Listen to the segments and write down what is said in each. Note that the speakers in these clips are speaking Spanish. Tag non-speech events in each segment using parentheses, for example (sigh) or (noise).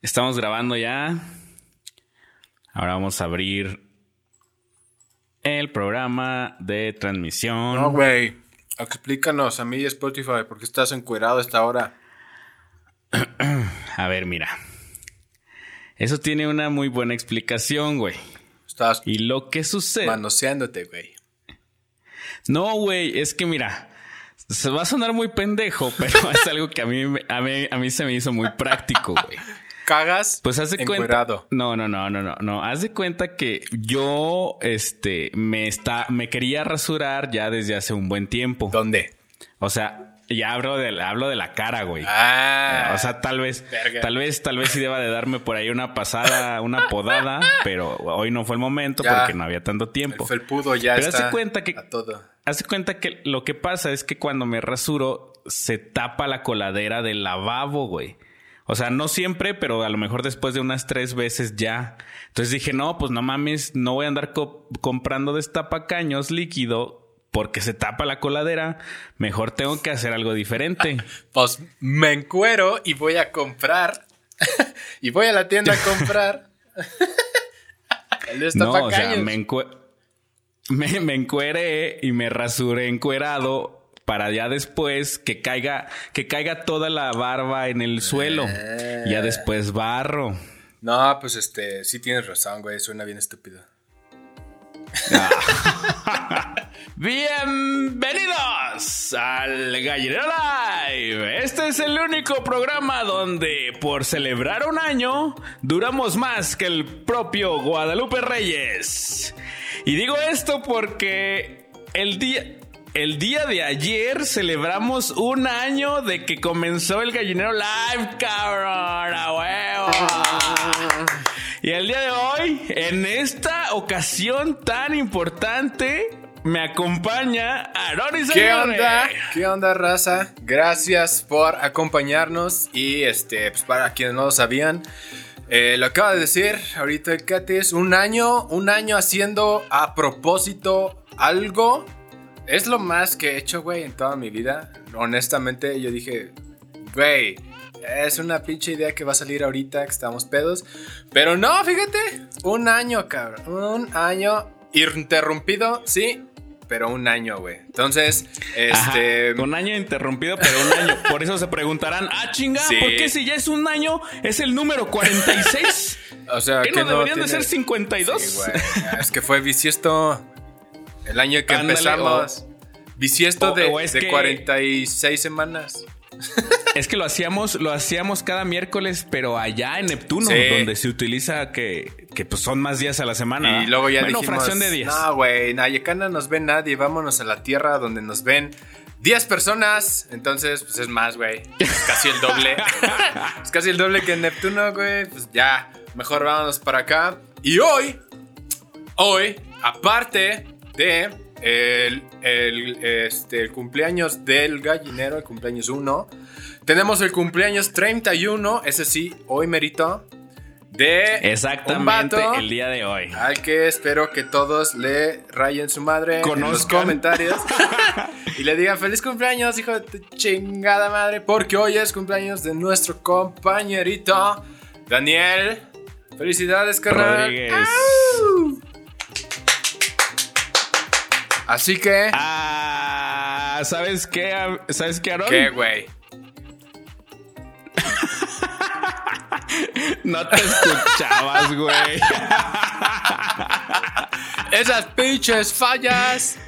Estamos grabando ya. Ahora vamos a abrir el programa de transmisión. No, güey. Explícanos a mí y Spotify por qué estás encuerado a esta hora. (clears throat) a ver, mira. Eso tiene una muy buena explicación, güey. Estás Y lo que sucede. manoseándote, güey. No, güey, es que mira, se va a sonar muy pendejo, pero (laughs) es algo que a mí, a mí, a mí se me hizo muy práctico, güey. Cagas Pues haz de cuenta. encuerado. No, no, no, no, no, no. Haz de cuenta que yo, este, me está, me quería rasurar ya desde hace un buen tiempo. ¿Dónde? O sea, ya hablo de, hablo de la cara, güey. Ah. O sea, tal vez, Verga. tal vez, tal vez sí deba de darme por ahí una pasada, una podada, (laughs) pero hoy no fue el momento Ya. porque no había tanto el tiempo. felpudo ya Pero está hazte cuenta que- a todo. Haz de cuenta que lo que pasa es que cuando me rasuro se tapa la coladera del lavabo, güey. O sea, no siempre, pero a lo mejor después de unas tres veces ya. Entonces dije, no, pues no mames, no voy a andar co- comprando destapacaños líquido porque se tapa la coladera. Mejor tengo que hacer algo diferente. (laughs) Pues me encuero y voy a comprar. (laughs) y voy a la tienda a comprar. el (laughs) No, o sea, me, encue- me, me encueré y me rasuré encuerado para ya después que caiga, que caiga toda la barba en el suelo. Ya después barro. No, pues este, sí tienes razón, güey. Suena bien estúpido. (laughs) Bienvenidos al Gallinero Live. Este es el único programa donde por celebrar un año duramos más que el propio Guadalupe Reyes. Y digo esto porque el día el día de ayer celebramos un año de que comenzó el Gallinero Live, cabrón, a huevo. Y el día de hoy, en esta ocasión tan importante, me acompaña Aaron ¿Qué Izaguirre. onda? ¿Qué onda, raza? Gracias por acompañarnos. Y este, pues para quienes no lo sabían, eh, lo acaba de decir ahorita Katis, un año, un año haciendo a propósito algo. Es lo más que he hecho, güey, en toda mi vida. Honestamente, yo dije, güey, es una pinche idea que va a salir ahorita, que estamos pedos. Pero no, fíjate, un año, cabrón. Un año interrumpido, sí, pero un año, güey. Entonces, Ajá, este... un año interrumpido, pero un año. Por eso se preguntarán, ah, chinga, Sí. ¿por qué si ya es un año es el número 46? (laughs) O sea, ¿Qué que no deberían de ser 52? Sí, güey. Es que fue bisiesto el año que Ándale, empezamos. Bisiesto o- de, o es de que- 46 semanas. (laughs) Es que lo hacíamos, lo hacíamos cada miércoles, pero allá en Neptuno, Sí. donde se utiliza que, que pues son más días a la semana. Y luego ya bueno, dijimos, fracción de días. no, güey, en Ayacana nos ve nadie, vámonos a la tierra donde nos ven 10 personas, entonces pues es más, güey, es casi el doble, (laughs) es casi el doble que en Neptuno, güey, pues ya, mejor vámonos para acá. Y hoy, hoy, aparte de el, el, este, el cumpleaños del gallinero, el cumpleaños 1, tenemos el cumpleaños 31, ese sí, hoy merito, de un Exactamente vato el día de hoy. al que espero que todos le rayen su madre en los Conozcan. comentarios (laughs) y le digan feliz cumpleaños, hijo de tu chingada madre, porque hoy es cumpleaños de nuestro compañerito Daniel. Felicidades, carnal. Rodríguez. Así que, Ah, ¿sabes qué? ¿Sabes qué, Aaron? ¿qué, güey? (laughs) No te escuchabas, güey. Esas pinches fallas.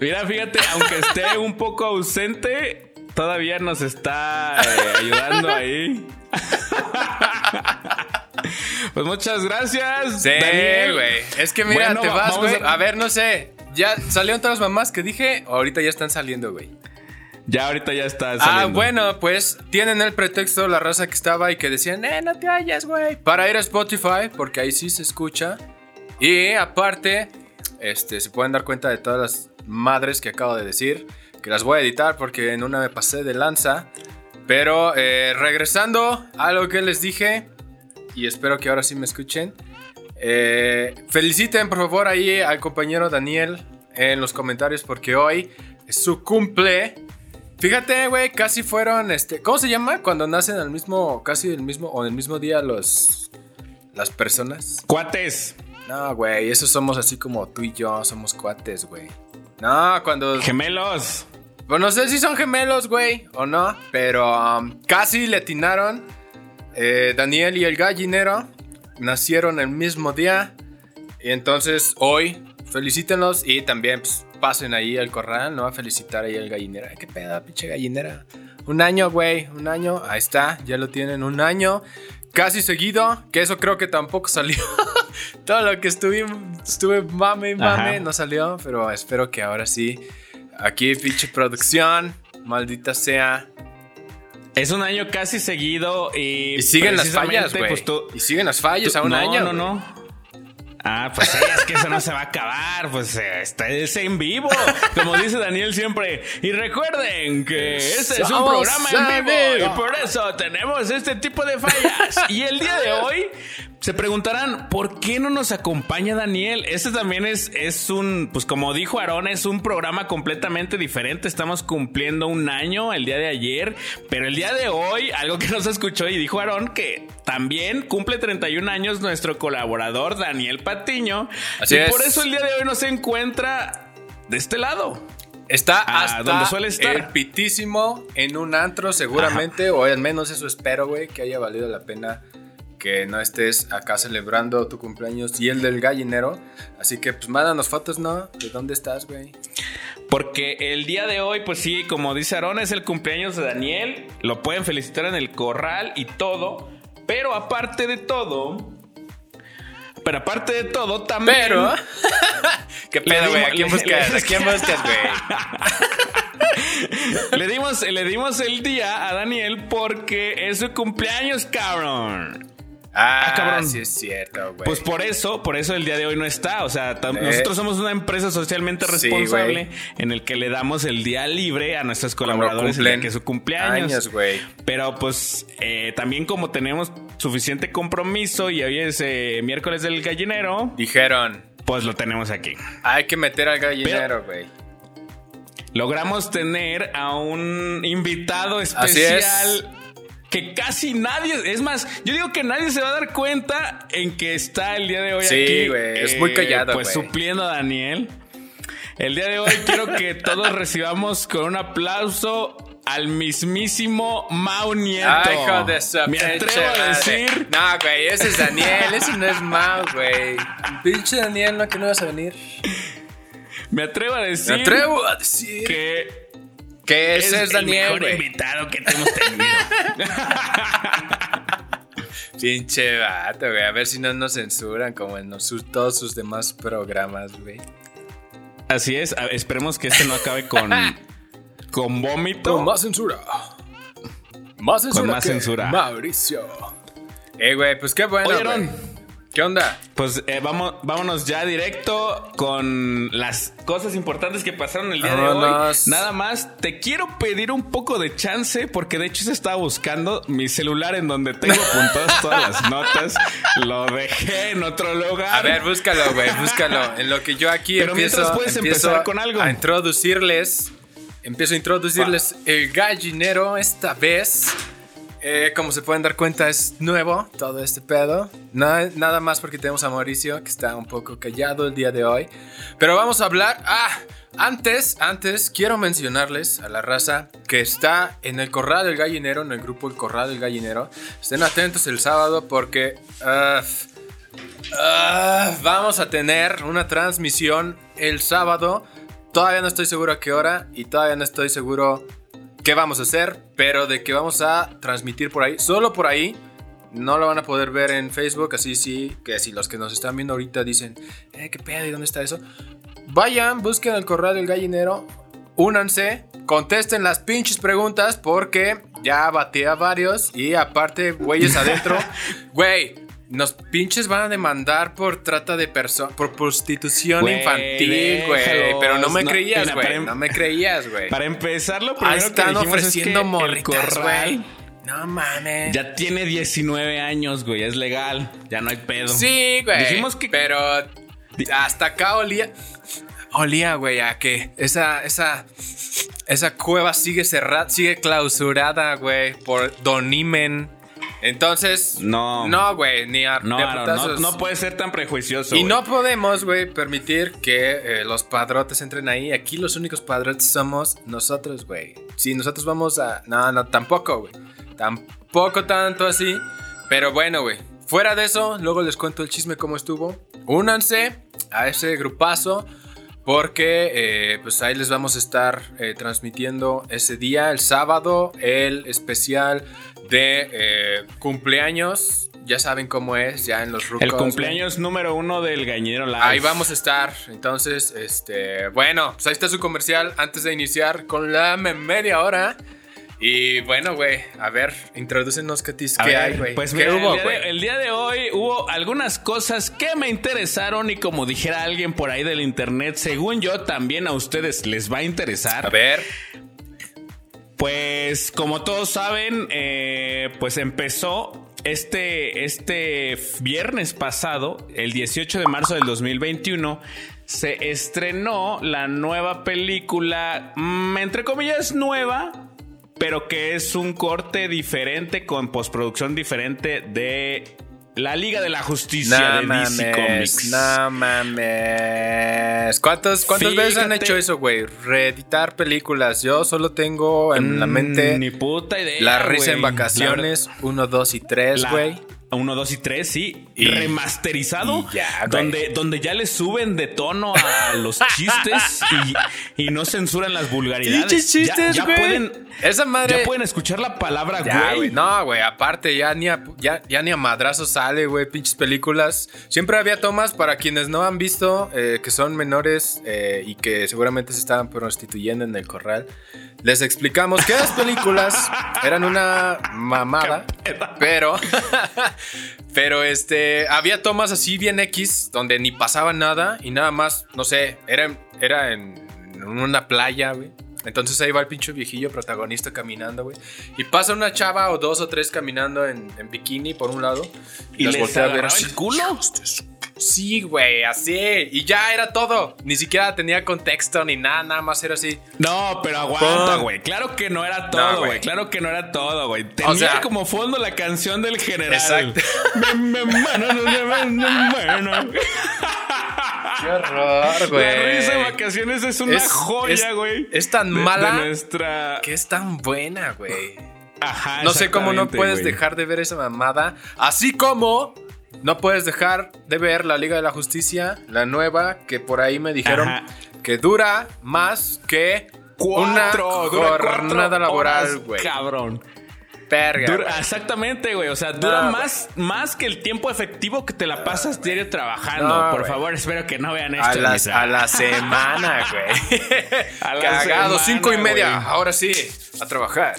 Mira, fíjate, aunque esté un poco ausente, todavía nos está eh, ayudando ahí. (laughs) Pues muchas gracias. Sí, güey. Es que mira, Bueno, te vas, güey. a- A ver, no sé. Ya salieron todas las mamás que dije, ahorita ya están saliendo, güey. Ya ahorita ya está Ah, saliendo. bueno, pues tienen el pretexto la raza que estaba y que decían, eh, no te hallas, güey. Para ir a Spotify, porque ahí sí se escucha. Y aparte, este, se pueden dar cuenta de todas las madres que acabo de decir, que las voy a editar porque en una me pasé de lanza. Pero eh, regresando a lo que les dije, y espero que ahora sí me escuchen. Eh, feliciten por favor ahí al compañero Daniel en los comentarios porque hoy es su cumple. Fíjate, güey, casi fueron, este, ¿cómo se llama? Cuando nacen al mismo, casi el mismo, o en el mismo día los, las personas. Cuates. No, güey, esos somos así como tú y yo, somos cuates, güey. No, cuando... Gemelos. Pues no sé si son gemelos, güey, o no, pero um, casi le atinaron. Eh, Daniel y el gallinero nacieron el mismo día. Y entonces hoy, felicítenlos y también pues, pasen ahí al corral, ¿no? A felicitar ahí al gallinero. Ay, qué pedo, pinche gallinera. Un año, güey, un año. Ahí está, ya lo tienen, un año. Casi seguido, que eso creo que tampoco salió. (laughs) Todo lo que estuve, estuve mame, mame, Ajá. no salió, pero espero que ahora sí. Aquí, pinche producción, maldita sea. Es un año casi seguido y. Y siguen las fallas, güey. pues, tú- y siguen las fallas tú- a un no, año. No, güey. no. Ah, pues es que eso no se va a acabar, pues está es en vivo, como dice Daniel siempre. Y recuerden que este es un programa en vivo. y por eso tenemos este tipo de fallas. Y el día de hoy se preguntarán, ¿por qué no nos acompaña Daniel? Este también es, es un, pues como dijo Aarón, es un programa completamente diferente. Estamos cumpliendo un año el día de ayer, pero el día de hoy, algo que (laughs) nos escuchó y dijo Aarón, que también cumple 31 años nuestro colaborador Daniel Patiño. Así y es. por eso el día de hoy no se encuentra de este lado. Está Ah, hasta donde suele estar. el pitísimo en un antro seguramente, o al menos eso espero, güey, que haya valido la pena que no estés acá celebrando tu cumpleaños y el del gallinero. Así que pues mándanos fotos, ¿no? ¿De dónde estás, güey? Porque el día de hoy, pues sí, como dice Aarón, es el cumpleaños de Daniel. Lo pueden felicitar en el corral y todo. Pero aparte de todo. Pero aparte de todo, también. Pero... (laughs) ¿Qué pedo, güey? ¿A quién buscas? ¿A quién buscas, güey? (laughs) le, dimos, le dimos el día a Daniel porque es su cumpleaños, cabrón. Ah, Ah, cabrón. sí es cierto, güey. Pues por eso, por eso el día de hoy no está. O sea, Eh. nosotros somos una empresa socialmente responsable en el que le damos el día libre a nuestros colaboradores el día que es su cumpleaños. años, güey. Pero pues eh, también como tenemos suficiente compromiso y hoy es eh, miércoles del gallinero, Dijeron, pues lo tenemos aquí. hay que meter al gallinero, güey. Logramos tener a un invitado especial. Que casi nadie, es más, yo digo que nadie se va a dar cuenta en que está el día de hoy Sí, aquí. eh, güey, es muy callado, Pues supliendo a Daniel. El día de hoy quiero que (laughs) todos recibamos con un aplauso al mismísimo Mau Nieto. Ay, hijo de su Me atrevo a decir No, güey, ese es Daniel, ese no es Mau, güey. Pinche Daniel, no que no vas a venir. me atrevo a decir Me atrevo a decir que, que ese es, es el Daniel, mejor güey. invitado que te hemos tenido. (laughs) Pinche vato, güey. A ver si no nos censuran como en los- todos sus demás programas, güey. Así es, a- esperemos que este no acabe con (laughs) con vómito. Con más censura. Más censura. más que censura. Mauricio. Eh, güey, pues qué bueno. ¿Qué onda? Pues eh, vamos, vámonos ya directo con las cosas importantes que pasaron el día de hoy. Nada más, te quiero pedir un poco de chance porque de hecho se estaba buscando mi celular en donde tengo apuntadas todas las (laughs) notas. Lo dejé en otro lugar. A ver, búscalo, güey, búscalo. En lo que yo aquí Pero empiezo, mientras puedes empiezo empezar con algo. a introducirles. Empiezo a introducirles el gallinero esta vez. Eh, como se pueden dar cuenta, es nuevo todo este pedo. Na- nada más porque tenemos a Mauricio, que está un poco callado el día de hoy. Pero vamos a hablar. Ah, antes, antes, quiero mencionarles a la raza que está en el Corral del Gallinero, en el grupo El Corral del Gallinero. Estén atentos el sábado porque. Ah, vamos a tener una transmisión el sábado. Todavía no estoy seguro a qué hora y todavía no estoy seguro qué vamos a hacer, pero de que vamos a transmitir por ahí, solo por ahí. No lo van a poder ver en Facebook, así sí, que si los que nos están viendo ahorita dicen, eh, qué pedo, ¿y dónde está eso? Vayan, busquen el corral del gallinero, únanse, contesten las pinches preguntas porque ya bateé a varios y aparte, güeyes adentro, (laughs) güey, nos pinches van a demandar por trata de personas, por prostitución infantil, güey. Pero no me No, creías, güey. em- No me creías, güey. (laughs) Para empezar, lo primero Ahí que están es ofreciendo que el morritas, corral güey. No mames. Ya tiene 19 años, güey, es legal, ya no hay pedo. Sí, güey. Dijimos que- Pero hasta acá olía. Olía, güey, a que esa, esa, esa cueva sigue cerrada, sigue clausurada, güey, por Don Imen. Entonces, No. no, güey, ni a, No, no, no puedes ser tan prejuicioso. Y no podemos, güey, permitir que eh, los padrotes entren ahí. Aquí los únicos padrotes somos nosotros, güey. Si nosotros vamos a... No, no, tampoco, güey. Tampoco tanto así. Pero bueno, güey. Fuera de eso, luego les cuento el chisme cómo estuvo. Únanse a ese grupazo. Porque eh, pues ahí les vamos a estar eh, transmitiendo ese día, el sábado, el especial de eh, cumpleaños. Ya saben cómo es, ya en los rucos. El güey. cumpleaños número uno del Gañero Live. Ahí vamos a estar. Entonces, este, bueno, pues ahí está su comercial antes de iniciar con la me- media hora. Y bueno, güey, a ver, introdúcenos Katis, ¿qué ver, hay, güey? Pues ¿Qué mira, hubo, el, día de, güey? el día de hoy hubo algunas cosas que me interesaron y como dijera alguien por ahí del internet, según yo también a ustedes les va a interesar. A ver, Pues como todos saben, eh, pues empezó este, este viernes pasado, el 18 de marzo del 2021, se estrenó la nueva película, mm, entre comillas nueva, pero que es un corte diferente con postproducción diferente de la Liga de la Justicia no de DC mames, Comics. no mames. ¿Cuántas, cuántas veces han hecho eso, güey? Reeditar películas. Yo solo tengo en la Mm, mente Ni puta idea. La risa en vacaciones, 1, 2 y 3, La- güey. 1, 2 y 3, sí. Y- remasterizado. y ya, donde, donde ya le suben de tono a (laughs) los chistes y, y no censuran las vulgaridades. Pinches Ya- chistes, ya, güey. pueden. Esa madre- Ya pueden escuchar la palabra Ya, güey. güey. No, güey. Aparte, ya ni a, ya, ya ni a madrazo sale, güey. Pinches películas. Siempre había tomas para quienes no han visto, eh, que son menores eh, y que seguramente se estaban prostituyendo en el corral. Les explicamos que las películas (laughs) eran una mamada, pero, (laughs) pero este, había tomas así bien X donde ni pasaba nada y nada más, no sé, era, en- era en, en una playa, güey. Entonces ahí va el pinche viejillo protagonista caminando, güey. Y pasa una chava o dos o tres caminando en, en bikini por un lado. ¿Y les voltea a ver. Sí, güey, así. Y ya era todo. Ni siquiera tenía contexto ni nada, nada más era así. No, pero aguanta, Pum. güe. Claro que no era todo, güey. güey. Claro que no era todo, güey. Tenía sea- como fondo la canción del general. Exacto. Qué horror, La risa de vacaciones es una Es- joya, güey. es tan de- de mala nuestra. Que es tan buena, güey. Ajá. No sé cómo no puedes güey. dejar de ver esa mamada. Así como no puedes dejar de ver la Liga de la Justicia, la nueva, que por ahí me dijeron Ajá. que dura más que Cuatro, una cuatro jornada laboral, güey. Cabrón. Verga, Dura- exactamente, güey. O sea, dura No, más, más que el tiempo efectivo que te la pasas diario trabajando. No, Por favor, espero que no vean esto. A, las- Misa. a la semana, (laughs) güey. Cagado, semana, cinco y media. Ahora sí, a trabajar.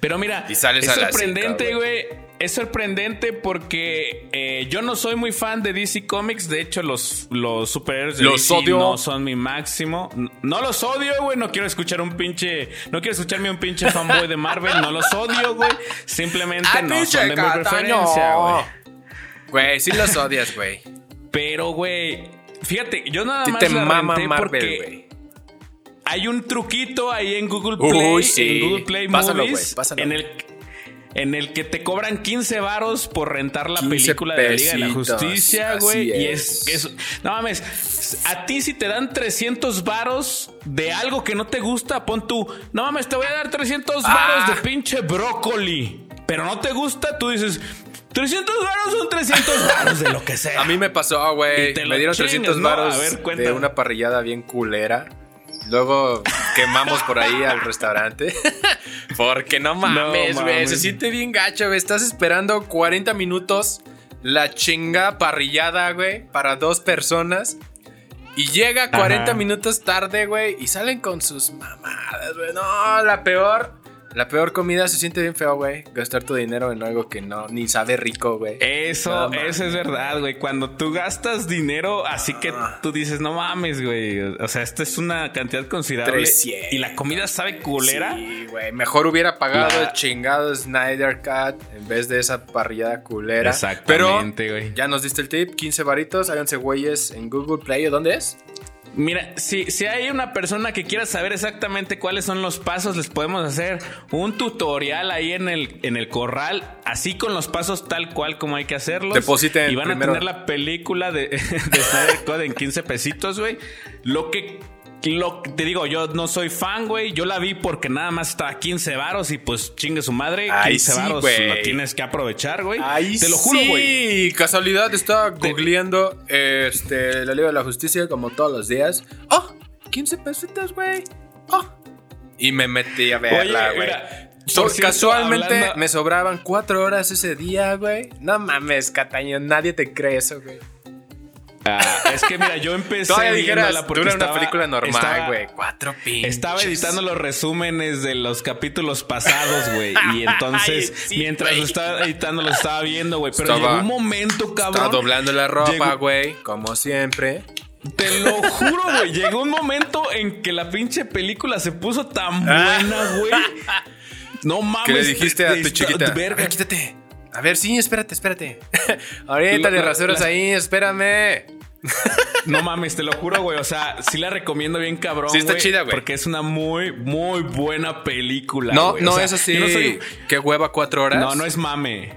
Pero mira, Y sales es a sorprendente, güey. Es sorprendente porque eh, yo no soy muy fan de DC Comics. De hecho, los, los superhéroes de Los DC odio. no son mi máximo. No los odio, güey. No quiero escuchar un pinche. No quiero escucharme un pinche fanboy de Marvel. No los odio, güey. Simplemente Ay, no son de mi preferencia, güey. Güey, sí los odias, güey. Pero, güey. Fíjate, yo nada más te la mama renté Marvel, porque güey. hay un truquito ahí en Google Uy, Play, sí. en Google Play Pásalo, Movies, güey, pásalo. en el en el que te cobran 15 varos por rentar la 15 película de la Liga de la Justicia, güey. Y es. es, No mames, a ti si te dan 300 varos de algo que no te gusta, pon tú, no mames, te voy a dar 300 varos Ah. de pinche brócoli. Pero no te gusta, tú dices, 300 varos son 300 (laughs) varos de lo que sea. A mí me pasó, güey. Me dieron chingas, 300 ¿no? varos de una parrillada bien culera. Luego quemamos por ahí al restaurante. (laughs) Porque no mames, güey. Se siente bien gacho, güey. Estás esperando 40 minutos la chinga parrillada, güey, para dos personas. Y llega 40 Ajá. minutos tarde, güey. Y salen con sus mamadas, güey. No, la peor. La peor comida se siente bien feo, güey. Gastar tu dinero en algo que no, ni sabe rico, güey. Eso, No eso es verdad, güey. Cuando tú gastas dinero, así que tú dices, no mames, güey. O sea, esta es una cantidad considerable. 300. Y la comida sabe culera. Sí, güey. Mejor hubiera pagado La- el chingado Snyder Cut en vez de esa parrillada culera. Exactamente, güey. ya nos diste el tip: 15 varitos. Háganse güeyes en Google Play. ¿o ¿Dónde es? Mira, si, si hay una persona que quiera saber exactamente cuáles son los pasos, les podemos hacer un tutorial ahí en el, en el corral, así con los pasos tal cual como hay que hacerlos. Depositen Y van a tener la película de, (laughs) de Snyder Code en 15 pesitos, güey. Lo que lo, te digo, yo no soy fan, güey. Yo la vi porque nada más estaba 15 varos y pues chingue su madre. Ay, 15 sí, varos güey. lo tienes que aprovechar, güey. Te lo juro, sí. güey. Casualidad, estaba googleando este, la Liga de la Justicia como todos los días. ¡Oh! 15 pesitos, güey. ¡Oh! Y me metí a verla, güey. So- cierto, casualmente hablando- me sobraban cuatro horas ese día, güey. No mames, Cataño, nadie te cree eso, güey. Ah, es que mira, yo empecé Todavía dijeras, porque dura una película normal, estaba- güey. Cuatro pinches. Estaba editando los resúmenes de los capítulos pasados, güey. Y (laughs) entonces, Ay, sí, mientras estaba editando, lo estaba viendo, güey. Pero Estaba- llegó un momento, cabrón. Estaba doblando la ropa, güey. Como siempre. Te lo juro, güey. Llegó un momento en que la pinche película se puso tan buena, güey. (laughs) No mames. ¿Qué le dijiste a tu chiquita? verga. Quítate. A ver, sí, espérate, espérate. (laughs) Ahorita le rasuras la- ahí, espérame. No mames, te lo juro, güey. O sea, sí la recomiendo bien cabrón. Sí está chida, güey. Porque es una muy, muy buena película. No, güey. O no, sea, eso sí. yo no soy- Qué hueva cuatro horas. No, no es mame.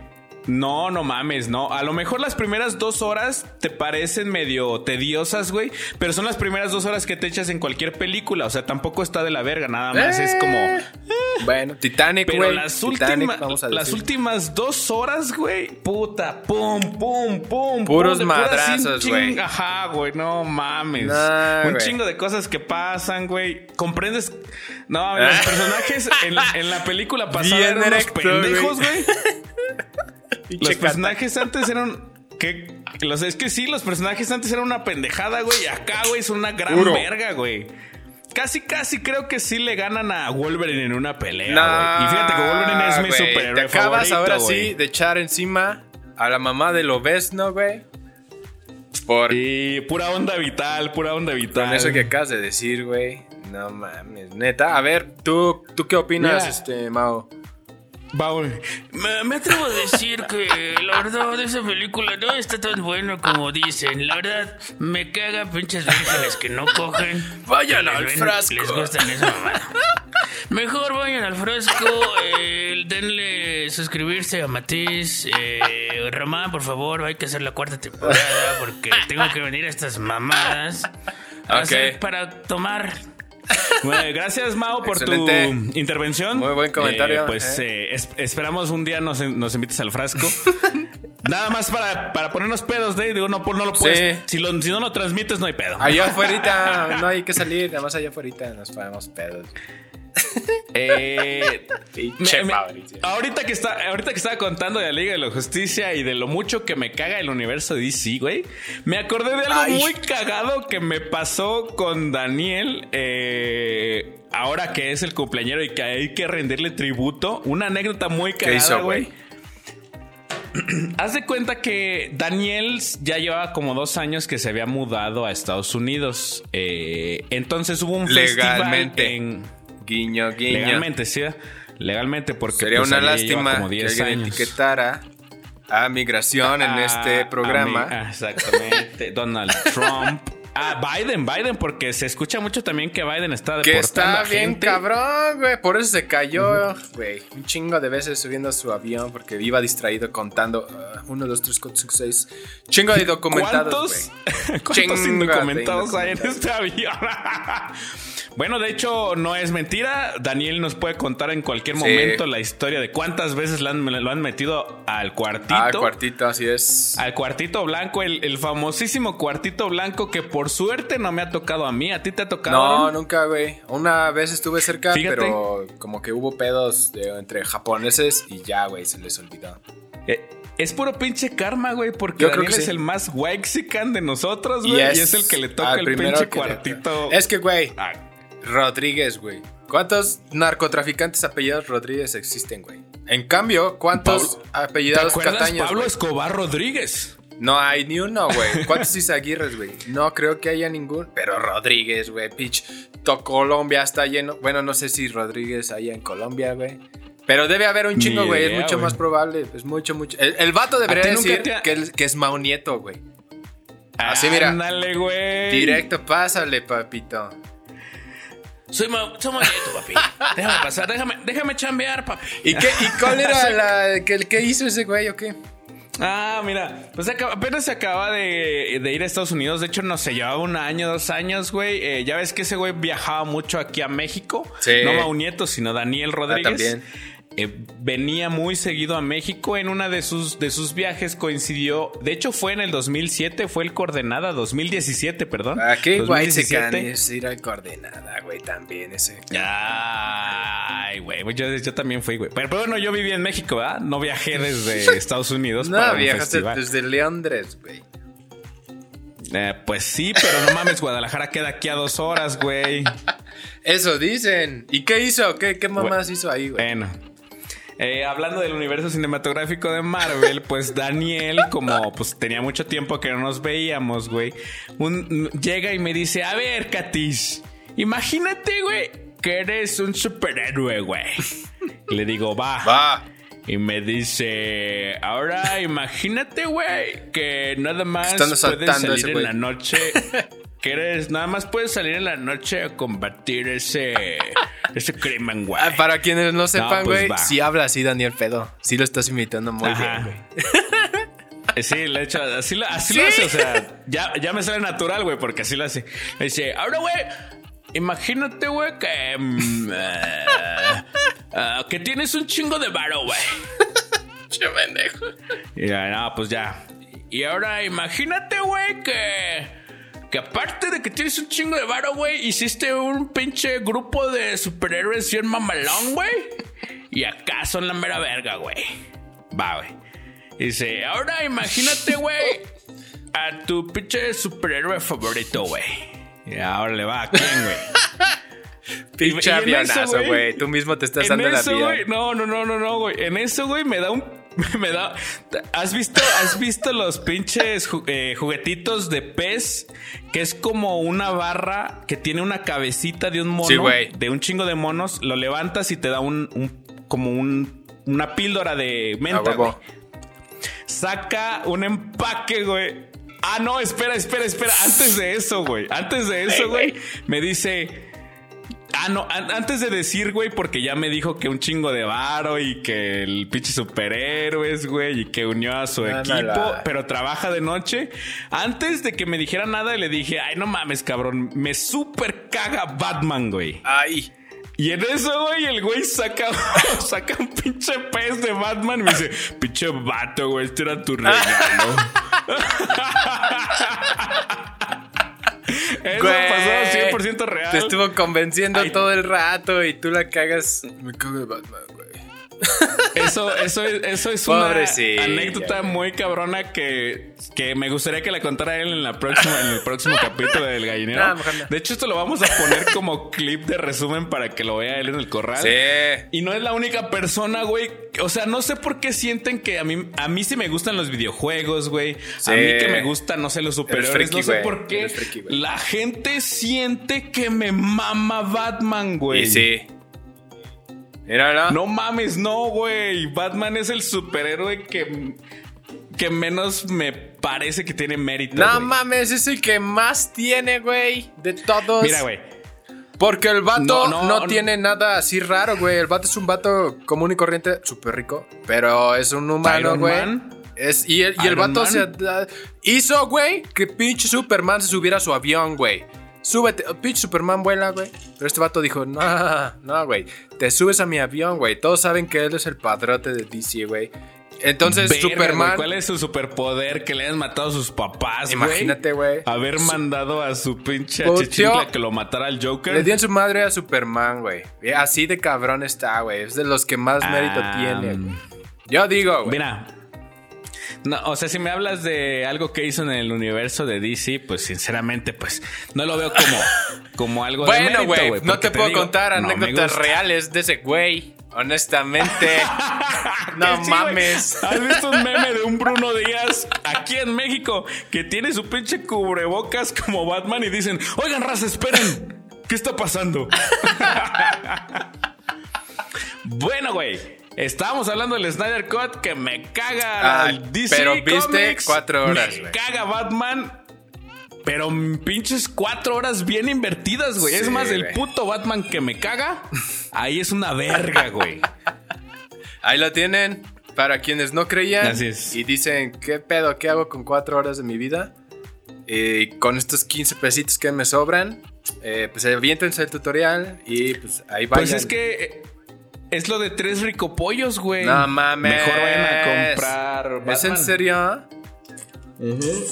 No, no mames, no. A lo mejor las primeras dos horas te parecen medio tediosas, güey. Pero son las primeras dos horas que te echas en cualquier película. O sea, tampoco está de la verga, nada más. Es como. Eh. Bueno, Titanic, Pero güey. las, Titanic, últimas vamos a las últimas dos horas, güey. Puta, pum, pum, pum. Puros pum, madrazos, güey. Ajá, güey, no mames. Un güey. chingo de cosas que pasan, güey. ¿Comprendes? No, los personajes en, en la película (laughs) pasada Bien eran unos pendejos, güey. (laughs) Pinche Los cata. personajes antes eran. que los, es que sí, los personajes antes eran una pendejada, güey. Y acá, güey, son una gran verga, güey. Casi, casi creo que sí le ganan a Wolverine en una pelea, Nah, güey. Y fíjate que Wolverine es mi güey, superhéroe Te acabas favorito, ahora güey. sí de echar encima a la mamá de Lobezno, güey. Por Y pura onda vital, pura onda vital. con eso que acabas de decir, güey. No mames, neta. A ver, ¿tú, tú qué opinas, Mira. este, Mao? Güey. Me, me atrevo a decir que la verdad esa película no está tan buena como dicen. La verdad, me caga pinches vírgenes que no cogen. Vayan al ven- frasco. Les gustan esa mamada. Mejor vayan al frasco, eh, denle suscribirse a Matiz. Eh, Román, por favor, hay que hacer la cuarta temporada porque tengo que venir a estas mamadas. a Ok. hacer Para tomar. Güey, gracias, Mao, por Excelente. tu intervención. Muy buen comentario, Eh, pues eh. eh, es- esperamos un día nos, nos invites al frasco. (laughs) Nada más para, para ponernos pedos, de digo, no, no lo puedes. Sí. Si, lo- si no lo transmites, no hay pedo. Allá afuera, no hay que salir, nada más allá afuera nos ponemos pedos. (laughs) Eh, me- me- ahorita que está, ahorita que estaba contando de la Liga de la Justicia y de lo mucho que me caga el universo de DC, güey, me acordé de algo Ay. muy cagado que me pasó con Daniel. eh, ahora que es el cumpleañero y que hay que rendirle tributo, una anécdota muy ¿Qué cagada, güey? (clears throat) Haz de cuenta que Daniel ya llevaba como dos años que se había mudado a Estados Unidos. Eh, entonces hubo un Legalmente. festival en Guiño, guiño. Legalmente, sí. Legalmente, porque Sería pues, una lástima como que 10 alguien años. etiquetara a migración en Ah, este programa. mí- ah, exactamente. Donald (laughs) Trump. Ah, Biden, Biden, porque se escucha mucho también que Biden está Que deportando está a bien gente. cabrón, güey. Por eso se cayó, güey. Un chingo de veces subiendo a su avión porque iba distraído contando uh, uno, dos, tres, cuatro, cinco, seis. Chingo de documentados, (laughs) ¿Cuántos. ¿cuántos de indocumentados hay en indocumentados. este avión? (laughs) bueno, de hecho, no es mentira. Daniel nos puede contar en cualquier Sí. momento la historia de cuántas veces lo han, lo han metido al cuartito. Ah, cuartito, así es. Al cuartito blanco, el, el famosísimo cuartito blanco que por suerte no me ha tocado a mí. ¿A ti te ha tocado? No, Aaron? nunca, güey. Una vez estuve cerca, Fíjate. pero como que hubo pedos de- entre japoneses y ya, güey, se les olvidó. Eh, es puro pinche karma, güey, porque Yo creo Daniel que es sí. el más waxican de nosotros, güey. Y, es el que le toca al el pinche le- cuartito. Es que, güey, Ah, Rodríguez, güey. ¿Cuántos narcotraficantes apellidos Rodríguez existen, güey? En cambio, ¿cuántos ¿Te apellidos acuerdas Cataños? Pablo güey? Escobar Rodríguez? No hay ni uno, güey. ¿Cuántos Izaguirres, güey? No creo que haya ningún. Pero Rodríguez, güey. Pitch. Colombia está lleno. Bueno, no sé si Rodríguez haya en Colombia, güey. Pero debe haber un chingo, güey. Es mucho más probable. Es mucho, mucho. El, el vato debería decir te ha- que, el- que es Mau Nieto, güey. Así, mira. Ándale, güey. Directo, pásale, papito. Soy, ma- soy movimiento, papi. Déjame pasar, déjame, déjame chambear, papi. ¿Y, qué, ¿Y cuál era (laughs) la, que, el que hizo ese güey o qué? Ah, mira, pues acaba- apenas se acaba de, de ir a Estados Unidos. De hecho, no sé, llevaba un año, dos años, güey. Eh, ya ves que ese güey viajaba mucho aquí a México. Sí. No Mau Nieto, sino Daniel Rodríguez. también. Eh, venía muy seguido a México. En una de sus, de sus viajes coincidió. De hecho, fue en el 2007, fue el coordenada, 2017, perdón. ¿A Ah, qué guay se 2017. can es ir al coordenada, güey? También ese. Ay, güey, yo, yo también fui, güey. Pero, pero bueno, yo viví en México, ¿verdad? No viajé desde (laughs) Estados Unidos para No, un viajaste desde Leondres, güey. Eh, pues sí, pero no mames, Guadalajara queda aquí a dos horas, güey. (laughs) Eso dicen. ¿Y qué hizo? ¿Qué, qué mamás hizo ahí, güey? Bueno. Eh, hablando del universo cinematográfico de Marvel, pues Daniel, como pues tenía mucho tiempo que no nos veíamos, güey, un- llega y me dice, a ver, Katis, imagínate, güey, que eres un superhéroe, güey. Le digo, va. Va. Y me dice, ahora imagínate, güey, que nada más puedes salir en la noche. (laughs) Que eres, nada más puedes salir en la noche a combatir ese, ese crimen, güey. Ah, para quienes no sepan, pues güey, si habla así Daniel Pedo. Sí lo estás imitando muy Ajá. bien, güey. Eh, Sí, le he hecho, así, lo- así ¿Sí? lo hace, o sea, ya, ya me sale natural, güey, porque así lo hace. Dice, ahora, güey, imagínate, güey, que, mm, eh, ah, que tienes un chingo de varo, güey. (laughs) Che pendejo. Y ya, no, pues ya. Y ahora imagínate, güey, que. Que aparte de que tienes un chingo de varo, güey, hiciste un pinche grupo de superhéroes bien mamalón, güey. Y acá son la mera verga, güey. Va, güey. Dice, ahora imagínate, güey, a tu pinche superhéroe favorito, güey. Y ahora le va a quién, güey. (laughs) Pinche avionazo, güey. Tú mismo te estás en dando la vida. güey. No, no, no, no, no, güey. En eso, güey, me da un. (laughs) Me da. ¿Has visto, has visto los pinches ju- eh, juguetitos de pez? Que es como una barra que tiene una cabecita de un mono. Sí. De un chingo de monos. Lo levantas y te da un. un- como un. Una píldora de menta. Saca un empaque, güey. Ah, no, espera, espera, espera. Antes de eso, güey. Antes de eso, güey. Me dice. Ah, no, an- antes de decir, güey, porque ya me dijo que un chingo de varo y que el pinche superhéroes, güey, y que unió a su equipo, pero trabaja de noche. Antes de que me dijera nada, le dije, ay, no mames, cabrón, me super caga Batman, güey. Ay. Y en eso, güey, el güey saca, (laughs) saca un pinche pez de Batman y me dice, pinche vato, güey, este era tu regalo. (laughs) Eso Güey, pasó 100% real. Te estuvo convenciendo Ay. todo el rato y tú la cagas. Me cago de Batman, güey. Eso, eso, es- eso es una Pobrecilla, anécdota muy cabrona que, que me gustaría que la contara él en, la próxima, en el próximo capítulo del gallinero. No, no. De hecho, esto lo vamos a poner como clip de resumen para que lo vea él en el corral. Sí. Y no es la única persona, güey. O sea, no sé por qué sienten que a mí, a mí sí me gustan los videojuegos, güey. Sí. A mí que me gustan, no sé, los superhéroes. friki, no sé por qué. Friki, la gente siente que me mama Batman, güey. Y sí. Míralo. No mames, no, güey. Batman es el superhéroe que, que menos me parece que tiene mérito. No mames, es el que más tiene, güey. De todos. Mira, güey. Porque el vato No, no, no, no. tiene nada así raro, güey. El vato es un vato común y corriente, súper rico. Pero es un humano, güey. Es, y el, y el vato Man. se da- hizo, güey, que pinche Superman se subiera a su avión, güey. Súbete, pinche Superman vuela, güey. Pero este vato dijo, no, no, güey. Te subes a mi avión, güey. Todos saben que él es el padrote de DC, güey. Entonces, Verga, Superman. ¿Cuál es su superpoder? Que le hayan matado a sus papás, güey. Imagínate, güey. Haber mandado a su pinche chichincla que lo matara al Joker. Le dio en su madre a Superman, güey. Y Así de cabrón está, güey. Es de los que más mérito Ah, tiene, güey. Yo digo, güey. Mira. No, o sea, si me hablas de algo que hizo en el universo de DC, pues sinceramente, pues no lo veo como, (laughs) como algo de Bueno, mérito, güey, no te puedo digo, contar anécdotas reales de ese güey. Honestamente. (laughs) no sí, mames. ¿Has visto un meme de un Bruno Díaz aquí en México que tiene su pinche cubrebocas como Batman y dicen, oigan, raza, esperen, ¿qué está pasando? (laughs) bueno, güey. Estábamos hablando del Snyder Cut que me caga Ah, el DC pero viste Comics, cuatro horas, Me caga Batman. pero pinches cuatro horas bien invertidas, güey. es más, el puto Batman que me caga, ahí es una verga, güey. (laughs) Ahí lo tienen. Para quienes no creían Así es. y dicen, ¿qué pedo? ¿Qué hago con cuatro horas de mi vida? Y con estos 15 pesitos que me sobran, eh, pues aviéntense el tutorial y pues ahí vayan. Pues es que eh, es lo de tres ricopollos, güey. No mames. Mejor vayan a comprar. ¿Es en Batman. serio?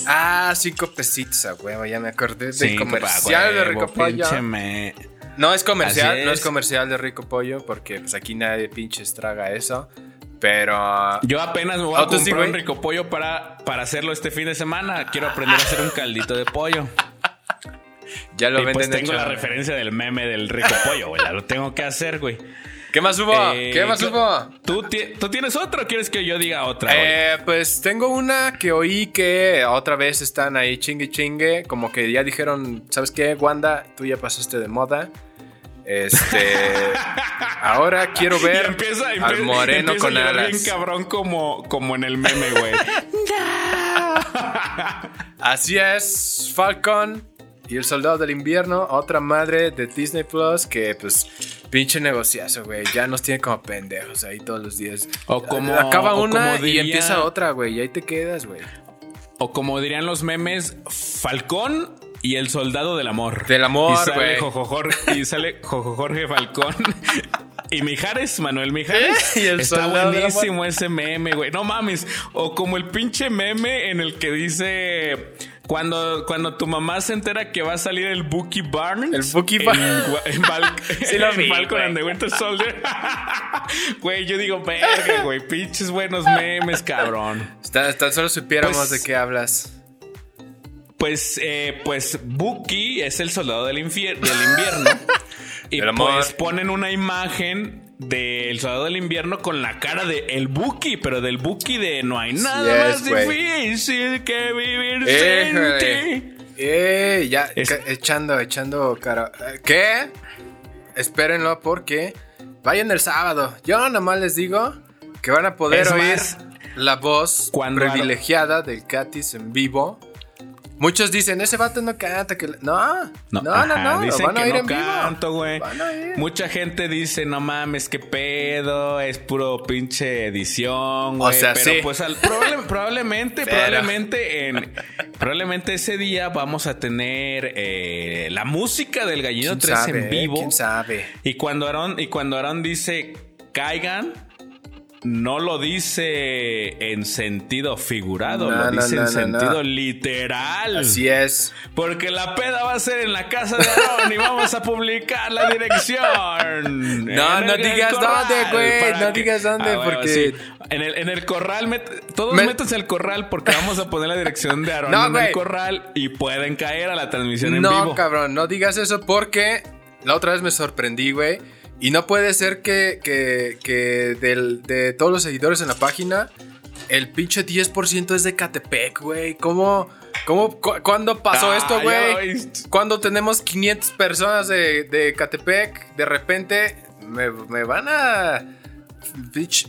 Ah, cinco pesitos a huevo, ya me acordé del Sí, comercial de Rico Pollo. me- No es comercial, no es comercial de Rico Pollo porque pues aquí nadie pinches traga eso. Pero Yo apenas me voy a Ah, ¿tú sí, comprar un rico pollo para, para hacerlo este fin de semana. Quiero aprender a hacer un caldito de pollo. (laughs) ya lo y pues venden tengo hecho. la referencia del meme del rico pollo, güey. Ya lo tengo que hacer, güey. ¿Qué más hubo? Eh, ¿Qué más cl- hubo? ¿Tú, ti- ¿Tú tienes otro o quieres que yo diga otra? Eh, pues tengo una que oí que otra vez están ahí chingue chingue. Como que ya dijeron, ¿sabes qué, Wanda? Tú ya pasaste de moda. Este. (laughs) ahora quiero ver empieza, al empieza- moreno empieza con alas. bien cabrón como, como en el meme, güey. (laughs) Así es, Falcon y el Soldado del Invierno, otra madre de Disney Plus que pues pinche negociazo, güey. Ya nos tiene como pendejos ahí todos los días. O como- Acaba o una como y empieza otra, güey. Y ahí te quedas, güey. O como dirían los memes, Falcón y el soldado del amor. Del amor, y sale güey. Jojo Jorge, y sale (laughs) Jojo Jorge Falcón. Y Mijares, Manuel Mijares. (laughs) Y el Está buenísimo ese meme, güey. No mames. O como el pinche meme en el que dice. Cuando, cuando tu mamá se entera que va a salir el Bucky Barnes. El Bucky en Barnes. Gua- En, Val- (laughs) Sí lo en vi, Falcon güey. and the Winter Soldier. (laughs) Güey, yo digo, verga, güey. Pinches buenos memes, cabrón. Tan, tan solo supiéramos Pues- de qué hablas. Pues, eh, pues Bucky es el soldado del, del invierno. (laughs) y pues ponen una imagen del soldado del invierno con la cara de el Bucky, pero del Bucky de no hay nada es, más difícil que vivir sin ti. Eh, ya Es- echando, echando cara. ¿Qué? Espérenlo porque vayan el sábado. Yo nada más les digo que van a poder Es oír más, la voz cuando- privilegiada del Katis en vivo. Muchos dicen, ese vato no canta. Que... la-". No, no, no, ajá, no, lo dicen van a que no en canto, güey. Mucha gente dice, no mames, qué pedo, es puro pinche edición, güey. sea, pero sí. pues al- probable- (laughs) probablemente, Pero- probablemente en probablemente ese día vamos a tener eh, la música del Gallino ¿Quién 3 sabe, en vivo. ¿Quién sabe? Y cuando Aaron, y cuando Aaron dice caigan, no lo dice en sentido figurado, No, lo no, dice no, en no, sentido no. literal. Así es. Porque la peda va a ser en la casa de Aaron y vamos a publicar la dirección. (laughs) No, no digas corral, dónde, güey, no digas dónde, bueno, porque- sí. En el, en el corral, met- todos Me- métanse al corral porque vamos a poner la dirección de Aaron (laughs) No, en el corral y pueden caer a la transmisión en No, vivo. cabrón, no digas eso porque la otra vez me sorprendí, güey. Y no puede ser que, que, que del- de todos los seguidores en la página, el pinche 10% es de Catepec, güey. ¿Cómo, cómo, cu- cuándo pasó Ah, esto, güey? Cuando tenemos 500 personas de, de Catepec, de repente me, me van a...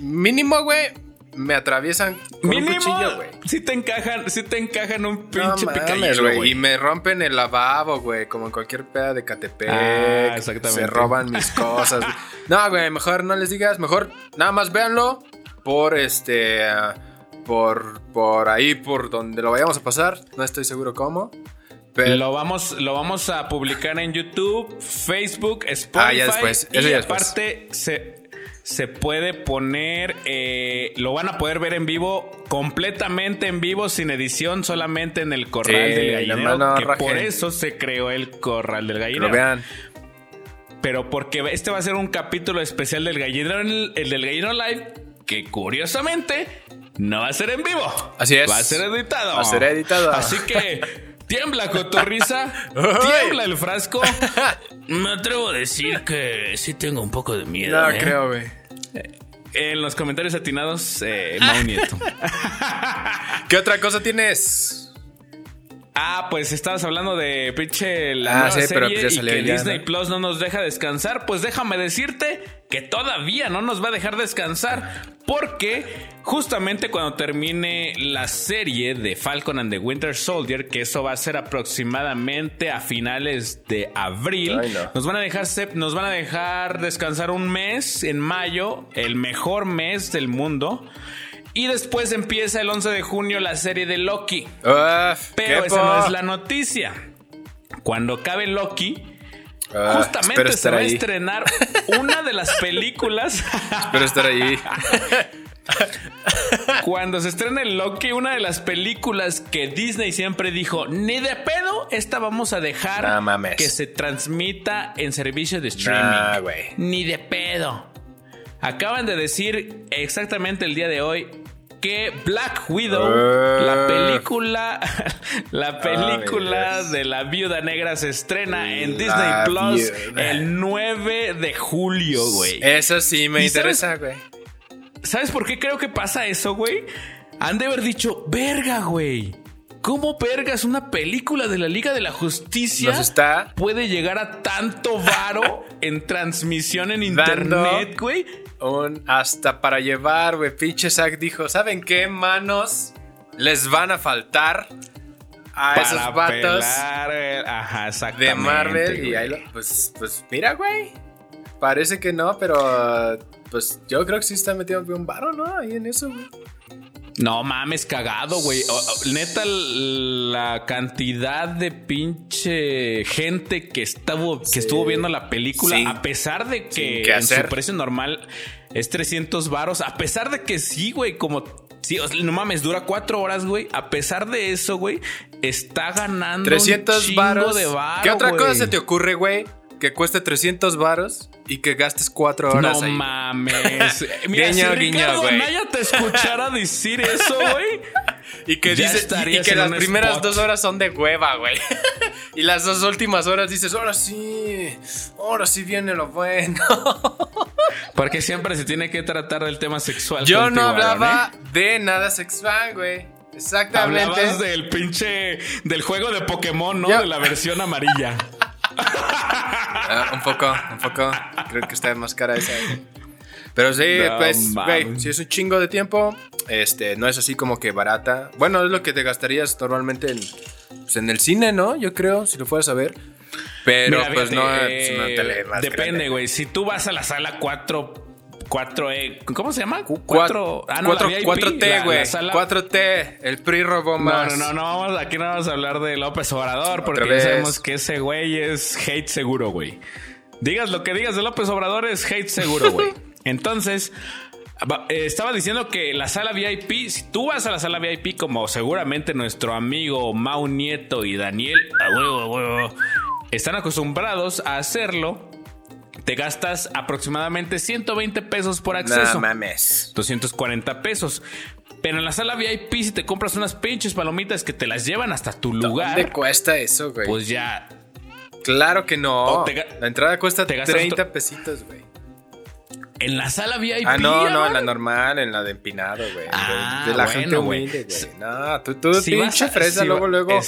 mínimo, güey, me atraviesan con un cuchillo, güey. si te encajan, si te encajan un No pinche mames, picayelo, güey. güey. Y me rompen el lavabo, güey. Como en cualquier peda de Catepec. Ah, exactamente. Se roban mis cosas. (laughs) no, güey, mejor no les digas. Mejor nada más véanlo por este. por, por ahí, por donde lo vayamos a pasar. No estoy seguro cómo. Pero Lo vamos, lo vamos a publicar en YouTube, Facebook, Spotify. Ah, ya después, Y eso ya después. aparte se, se puede poner, eh, lo van a poder ver en vivo, completamente en vivo, sin edición, solamente en el corral Sí, del gallinero. que por eso se creó el corral del gallinero. lo vean. Pero porque este va a ser un capítulo especial del gallinero, el, el del gallinero live, que curiosamente no va a ser en vivo. Así es. Va a ser editado. Va a ser editado. Así que (laughs) tiembla cotorriza, (laughs) tiembla el frasco. Me atrevo a decir que sí tengo un poco de miedo. No ¿eh? creo, güey. En los comentarios atinados, eh, Mau Nieto. (laughs) ¿Qué otra cosa tienes? Ah, pues estabas hablando de pinche la Ah, nueva sí, pero serie pues ya y salió que ya, Disney ¿no? Plus no nos deja descansar. Pues déjame decirte que todavía no nos va a dejar descansar porque justamente cuando termine la serie de Falcon and the Winter Soldier, que eso va a ser aproximadamente a finales de abril, Ay, no. nos van a dejar nos van a dejar descansar un mes en mayo, el mejor mes del mundo. Y después empieza el 11 de junio la serie de Loki. Uf, Pero esa no es la noticia. Cuando acabe Loki, Ah, justamente se va a estrenar una de las películas. Espero estar ahí. Cuando se estrene Loki, una de las películas que Disney siempre dijo, ni de pedo, esta vamos a dejar mames. que se transmita en servicio de streaming. Nah. Ni de pedo. Acaban de decir exactamente el día de hoy que Black Widow, Uh. (laughs) la película, la película de la Viuda Negra se estrena en La Disney Plus Viuda. el 9 de julio, güey. Eso sí me ¿Y sabes- interesa, güey. ¿Sabes por qué creo que pasa eso, güey? Han de haber dicho, verga, güey. ¿Cómo vergas una película de la Liga de la Justicia Nos está puede llegar a tanto varo en transmisión en internet, güey? Un hasta para llevar, güey. Pinche Zack dijo, ¿saben qué manos les van a faltar a esos vatos eh, Ajá, de Marvel? Y ahí lo, pues, pues mira, güey. Parece que no, pero pues yo creo que sí está metido un varo, ¿no? Ahí en eso, güey. No mames, cagado, güey. Neta, la cantidad de pinche gente que estuvo, que estuvo viendo la película, Sí. a pesar de que en su precio normal es 300 varos, a pesar de que sí, güey, como... Sí, no mames, dura cuatro horas, güey. A pesar de eso, güey, está ganando 300 un chingo de varo, ¿Qué otra cosa se te ocurre, güey? Que cueste 300 varos y que gastes 4 horas No ahí. mames. (laughs) Mira, Guiño, si guiño, Ricardo güey. Anaya te escuchara decir eso, güey. (laughs) Y que Ya dice y- que las primeras spot. dos horas son de hueva, güey. (laughs) y las dos últimas horas dices, ahora sí, ahora sí viene lo bueno. Porque siempre se tiene que tratar del tema sexual. Yo contigo, no hablaba ¿eh? de nada sexual, güey. Exactamente. Hablabas del pinche. del juego de Pokémon, ¿no? Yo- De la versión amarilla. Ah, un poco, un poco. Creo que está más cara esa. Pero sí, No pues, güey, si es un chingo de tiempo, este, no es así como que barata. Bueno, es lo que te gastarías normalmente en, pues, en el cine, ¿no? Yo creo, si lo fueras a ver. Pero Mira, pues no eh, es una tele más Depende, güey. Si tú vas a la sala 4. 4E. ¿Cómo se llama? Cu- 4. Ah, no, la 4, VIP, 4T, la- güey. la sala- 4T. El PRI robó No, más. no, no, no, vamos, aquí no vamos a hablar de López Obrador porque ya sabemos que ese güey es hate seguro, güey. Digas lo que digas de López Obrador es hate seguro, güey. (laughs) Entonces, eh, estaba diciendo que la sala VIP, si tú vas a la sala VIP como seguramente nuestro amigo Mau Nieto y Daniel, a huevo, a huevo, están acostumbrados a hacerlo, te gastas aproximadamente 120 pesos por acceso. No mames. 240 pesos. Pero en la sala VIP, si te compras unas pinches palomitas que te las llevan hasta tu ¿Dónde lugar, cuesta eso, güey? pues ya. claro que no. Te la entrada cuesta te gastas 30 to- pesitos, güey. En la sala VIP. Ah, no, no, en la normal, en la de empinado, güey. Ah, de, de la bueno, gente güey. humilde, güey. No, tú, tú Si pinche a- fresa, si luego, luego.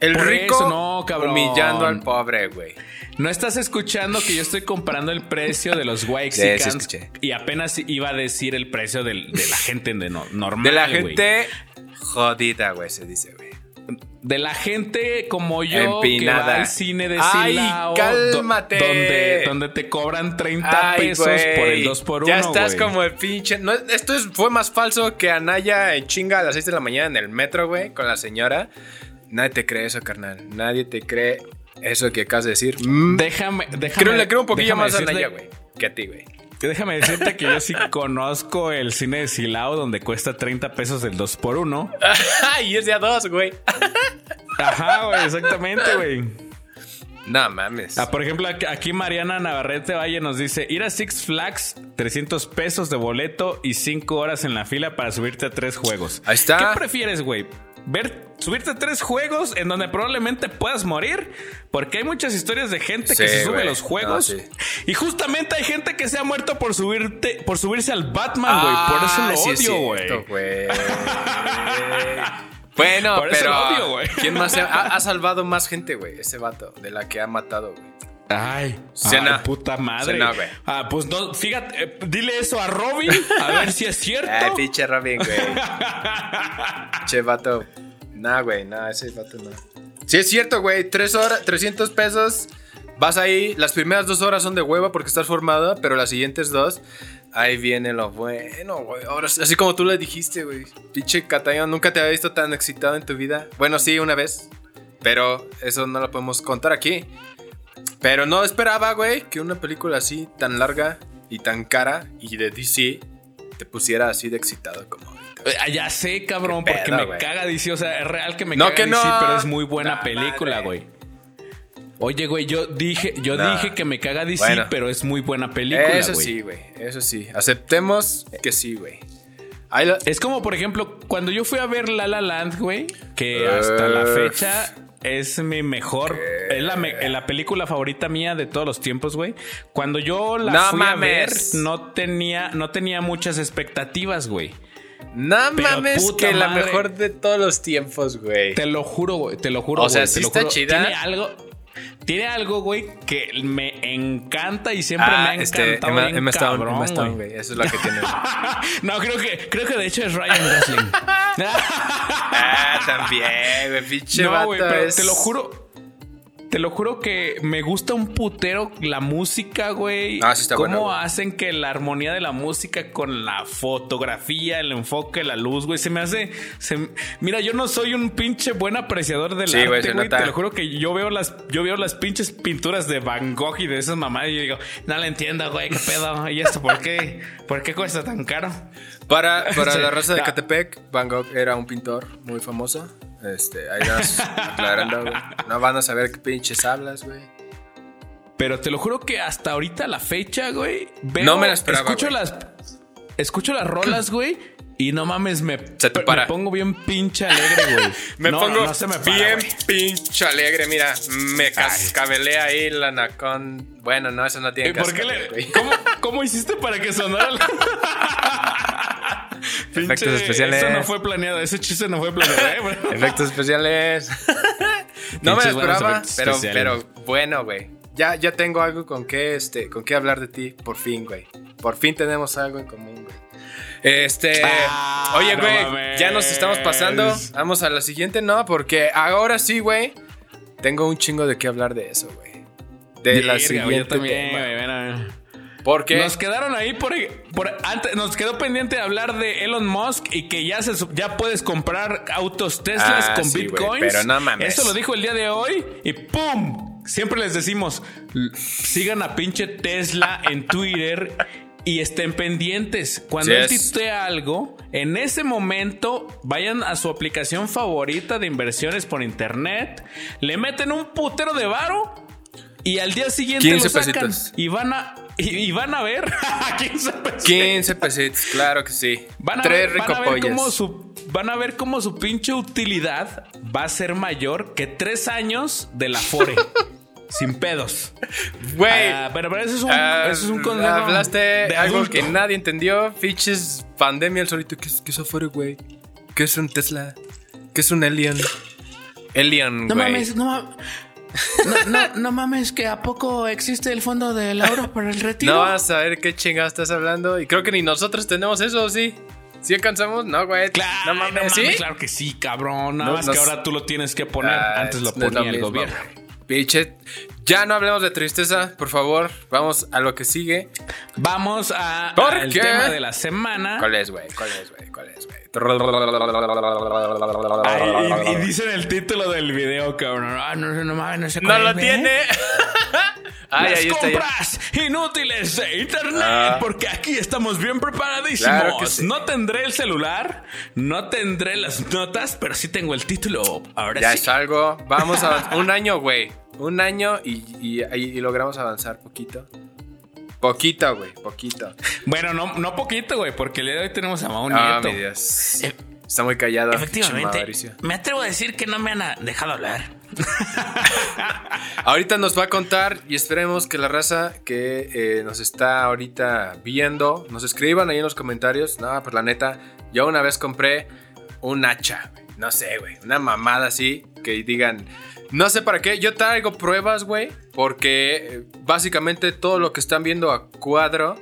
el rico eso no, cabrón. humillando al pobre, güey. No estás escuchando que yo estoy comparando el precio de los (laughs) Sí, sí Waxicans escuché. y apenas iba a decir el precio del- de la gente de no- normal. De la gente jodida, güey, se dice, güey. De la gente como yo Empinada. que va al cine de Ay, Silao, do- cálmate. donde, donde te cobran 30 Ay, pesos por el 2 por 1 Ya estás como el pinche. No, esto es- fue más falso que Anaya en chinga a las 6 de la mañana en el metro, güey, con la señora. Nadie te cree eso, carnal. Nadie te cree eso que acabas de decir. Mm, Déjame, déjame. creo, le creo un poquillo más a Anaya, güey, que a ti, güey. Déjame decirte que yo sí conozco el cine de Silao donde cuesta 30 pesos el 2 por 1 (laughs) y es de a dos, güey. Ajá, güey, exactamente, güey. No mames. Ah, por ejemplo, aquí- aquí Mariana Navarrete Valle nos dice: ir a Six Flags, 300 pesos de boleto y 5 horas en la fila para subirte a tres juegos. Ahí está. ¿Qué prefieres, güey? Ver, subirte tres juegos en donde probablemente puedas morir, porque hay muchas historias de gente que se sube a los juegos. No, sí. Y justamente hay gente que se ha muerto por subirte, por subirse al Batman, güey. por eso Ah, lo sí odio, güey. (laughs) Bueno, Por eso pero. lo odio. ¿Quién más (laughs) ha- ha salvado más gente, güey? Ese vato, de la que ha matado, güey. Ay, Cena. ay, puta madre. Cena, güey. ah, pues no, fíjate, eh, dile eso a Robin, a ver si es cierto. (laughs) Ay, pinche Robin, güey. (laughs) che, vato. Nah, güey, nah, ese vato no. Sí, es cierto, güey. Tres horas, 300 pesos. Vas ahí. Las primeras dos horas son de hueva porque estás formada, pero las siguientes dos. Ahí viene lo bueno, güey. Ahora, así como tú le dijiste, güey. Pinche Cataño, nunca te había visto tan excitado en tu vida. Bueno, sí, una vez. Pero eso no lo podemos contar aquí. Pero no esperaba, güey, que una película así tan larga y tan cara y de DC te pusiera así de excitado como. Eh, Ya sé, cabrón, porque me caga DC. O sea, es real que me No, caga que DC, no. pero es muy buena película, güey. Oye, güey, yo dije, yo dije que me caga DC, Bueno. pero es muy buena película, güey. Eso sí, güey. Eso sí. Aceptemos que sí, güey. La- Es como, por ejemplo, cuando yo fui a ver La La Land, güey, que hasta la fecha es mi mejor, es la, me- la película favorita mía de todos los tiempos, güey. Cuando yo la No fui a ver, no tenía, no tenía muchas expectativas, güey. No Pero mames, que la madre. mejor de todos los tiempos, güey. Te lo juro, güey, te lo juro, O sea, güey, te sí lo está juro. chida. Tiene algo, tiene algo, güey, que me encanta y siempre me Ah, ha este, encantado Emma, bien Emma Stone, cabrón, Emma Stone, güey. güey. Eso es lo que tiene. (laughs) no, creo que, creo que de hecho es Ryan Gosling. (laughs) ah, también, güey. Pinche No, vato güey, pero es- te lo juro. Te lo juro que me gusta un putero la música, güey. Ah, sí está Cómo güey. hacen que la armonía de la música con la fotografía, el enfoque, la luz, güey, se me hace. se- Mira, yo no soy un pinche buen apreciador del Sí, güey, arte, se güey. nota. Te lo juro que yo veo las, yo veo las pinches pinturas de Van Gogh y de esas mamadas y yo digo, no le entiendo, güey, qué pedo. ¿Y esto por qué? ¿Por qué cuesta tan caro? Para, para (laughs) Sí. la raza de. Catepec, Van Gogh era un pintor muy famoso. Este, ahí vas aclarando, güey. No van a saber qué pinches hablas, güey. Pero te lo juro que hasta ahorita la fecha, güey. veo- No me la esperaba, Escucho güey. las. Escucho las rolas, güey. Y no mames, me, Se te para. me pongo bien pinche alegre, güey. (laughs) Me No, pongo no se me para, bien güey. pinche alegre, mira, me cascabelé ahí la nacón. Bueno, no, eso no tiene ¿Y por qué le. ¿cómo, ¿Cómo hiciste para que sonara la... (laughs) (laughs) Efectos Pinche, especiales. Eso no fue planeado, ese chiste no fue planeado, ¿eh? güey? (laughs) Efectos especiales. (laughs) no me lo esperaba, pero, pero bueno, güey. Ya, ya tengo algo con qué, este, con qué hablar de ti, por fin, güey. Por fin tenemos algo en común, güey. Este, Ah, oye, no güey, mames. ya nos estamos pasando. Vamos a la siguiente, ¿no? Porque ahora sí, güey, tengo un chingo de qué hablar de eso, güey. De la siguiente yo también, tema. ver. Porque Nos quedaron ahí por, por antes, nos quedó pendiente de hablar de Elon Musk y que ya se ya puedes comprar autos Teslas Ah, con sí, bitcoins. pero no mames. Eso lo dijo el día de hoy y ¡pum! Siempre les decimos, sigan a pinche Tesla en Twitter y estén pendientes. Cuando Sí él es. tuitea algo, en ese momento vayan a su aplicación favorita de inversiones por internet, le meten un putero de varo y al día siguiente 15 lo sacan y van a y, y van a ver 15 pesitos. 15 pesitos, claro que sí. Van a, Tres ver, van, a ver ricopollas. cómo su, van a ver cómo su pinche utilidad va a ser mayor que tres años de la Fore. (laughs) sin pedos. Güey. Ah, pero, pero eso es un, eso es un consejo Hablaste de algo adulto. que nadie entendió. Fiches, pandemia, el solito. ¿Qué es, qué es afuera, güey? ¿Qué es un Tesla? ¿Qué es un Alien? Alien, No güey. mames, no mames. No, no, no mames, que a poco existe el fondo del ahorro para el (laughs) retiro. No vas a ver qué chingada estás hablando. Y creo que ni nosotros tenemos eso, ¿sí? ¿Sí alcanzamos? No, güey. Claro, no mames, ¿sí? claro que sí, cabrón. Nada No, más no que ahora tú lo tienes que poner. Ah, Antes lo ponía el mismo, gobierno. Pinche. Ya no hablemos de tristeza, por favor. Vamos a lo que sigue. Vamos a, ¿Por al qué? tema de la semana. ¿Cuál es, güey? ¿Cuál es, güey? ¿Cuál es, güey? Y, y dicen el título del video, cabrón. Ah, no, no mames, no sé No cuál lo es, ¿eh? tiene. (laughs) Ay, Las ahí está. ya. compras inútiles de internet, Ah. porque aquí estamos bien preparadísimos. Claro sí. No tendré el celular, no tendré las notas, pero sí tengo el título. Ahora Ya sí. es algo. Vamos a un año, güey. Un año y, y, y logramos avanzar poquito. Poquito, güey, poquito. (laughs) Bueno, no, no poquito, güey, porque el día de hoy tenemos a Mau Ah, Nieto. mi Dios. Eh, Está muy callado. Efectivamente, me atrevo a decir que no me han ah, dejado hablar. (laughs) Ahorita nos va a contar y esperemos que la raza que eh, nos está ahorita viendo nos escriban ahí en los comentarios. No, pues la neta, yo una vez compré un hacha. no sé, güey, una mamada así, que digan, no sé para qué, yo traigo pruebas, güey, porque eh, básicamente todo lo que están viendo a cuadro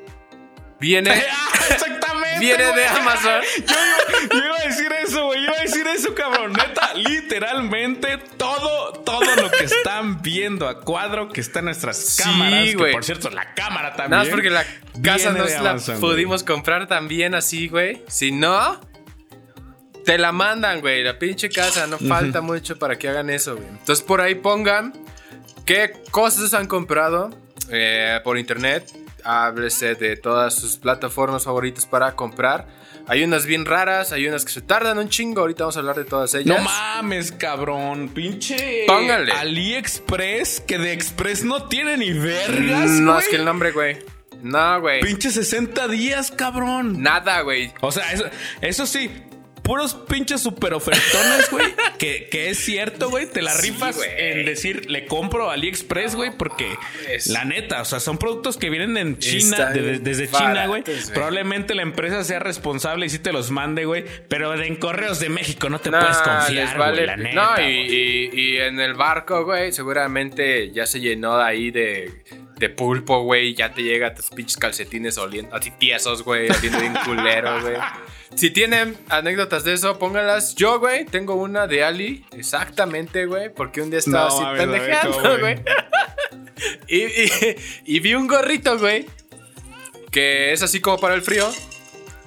viene... (laughs) Exactamente. Viene de. Amazon. (laughs) Yo, iba- yo iba a decir eso, güey. Iba a decir eso, cabrón. Neta, literalmente todo, todo lo que están viendo a cuadro que está en nuestras Sí, cámaras. Que güey. por cierto, la cámara también. Nada más porque la casa viene no de se la Amazon, güey. pudimos comprar también así, güey. Si no, te la mandan, güey. La pinche casa, no falta mucho para que hagan eso, güey. Entonces por ahí pongan qué cosas han comprado eh, por internet. Háblese de todas sus plataformas favoritas para comprar. Hay unas bien raras, hay unas que se tardan un chingo. Ahorita vamos a hablar de todas ellas. No mames, cabrón. Pinche. Póngale. AliExpress, que de Express no tiene ni vergas. no, güey. es que el nombre, güey. No, güey. Pinche 60 días, cabrón. Nada, güey. O sea, eso, eso sí, puros pinches super ofertones, güey. (laughs) que, que es cierto, güey. Te la Sí, rifas güey. en decir, le compro a AliExpress, güey, porque Es- la neta, o sea, son productos que vienen en China, de- desde China, güey. Probablemente la empresa sea responsable y sí te los mande, güey. Pero en correos de México no te No, puedes confiar, vale- güey, la neta. No, y- y en el barco, güey, seguramente ya se llenó de ahí de, de pulpo, güey. Ya te llega tus pinches calcetines oliendo, así tiesos, güey, oliendo bien (laughs) culero, güey. Si tienen anécdotas de eso, pónganlas. Yo, güey, tengo una de Ali, exactamente, güey, porque un día estaba No así mames, a ver, pendejeando, ¿cómo, güey. (laughs) y, y- y vi un gorrito, güey, que es así como para el frío,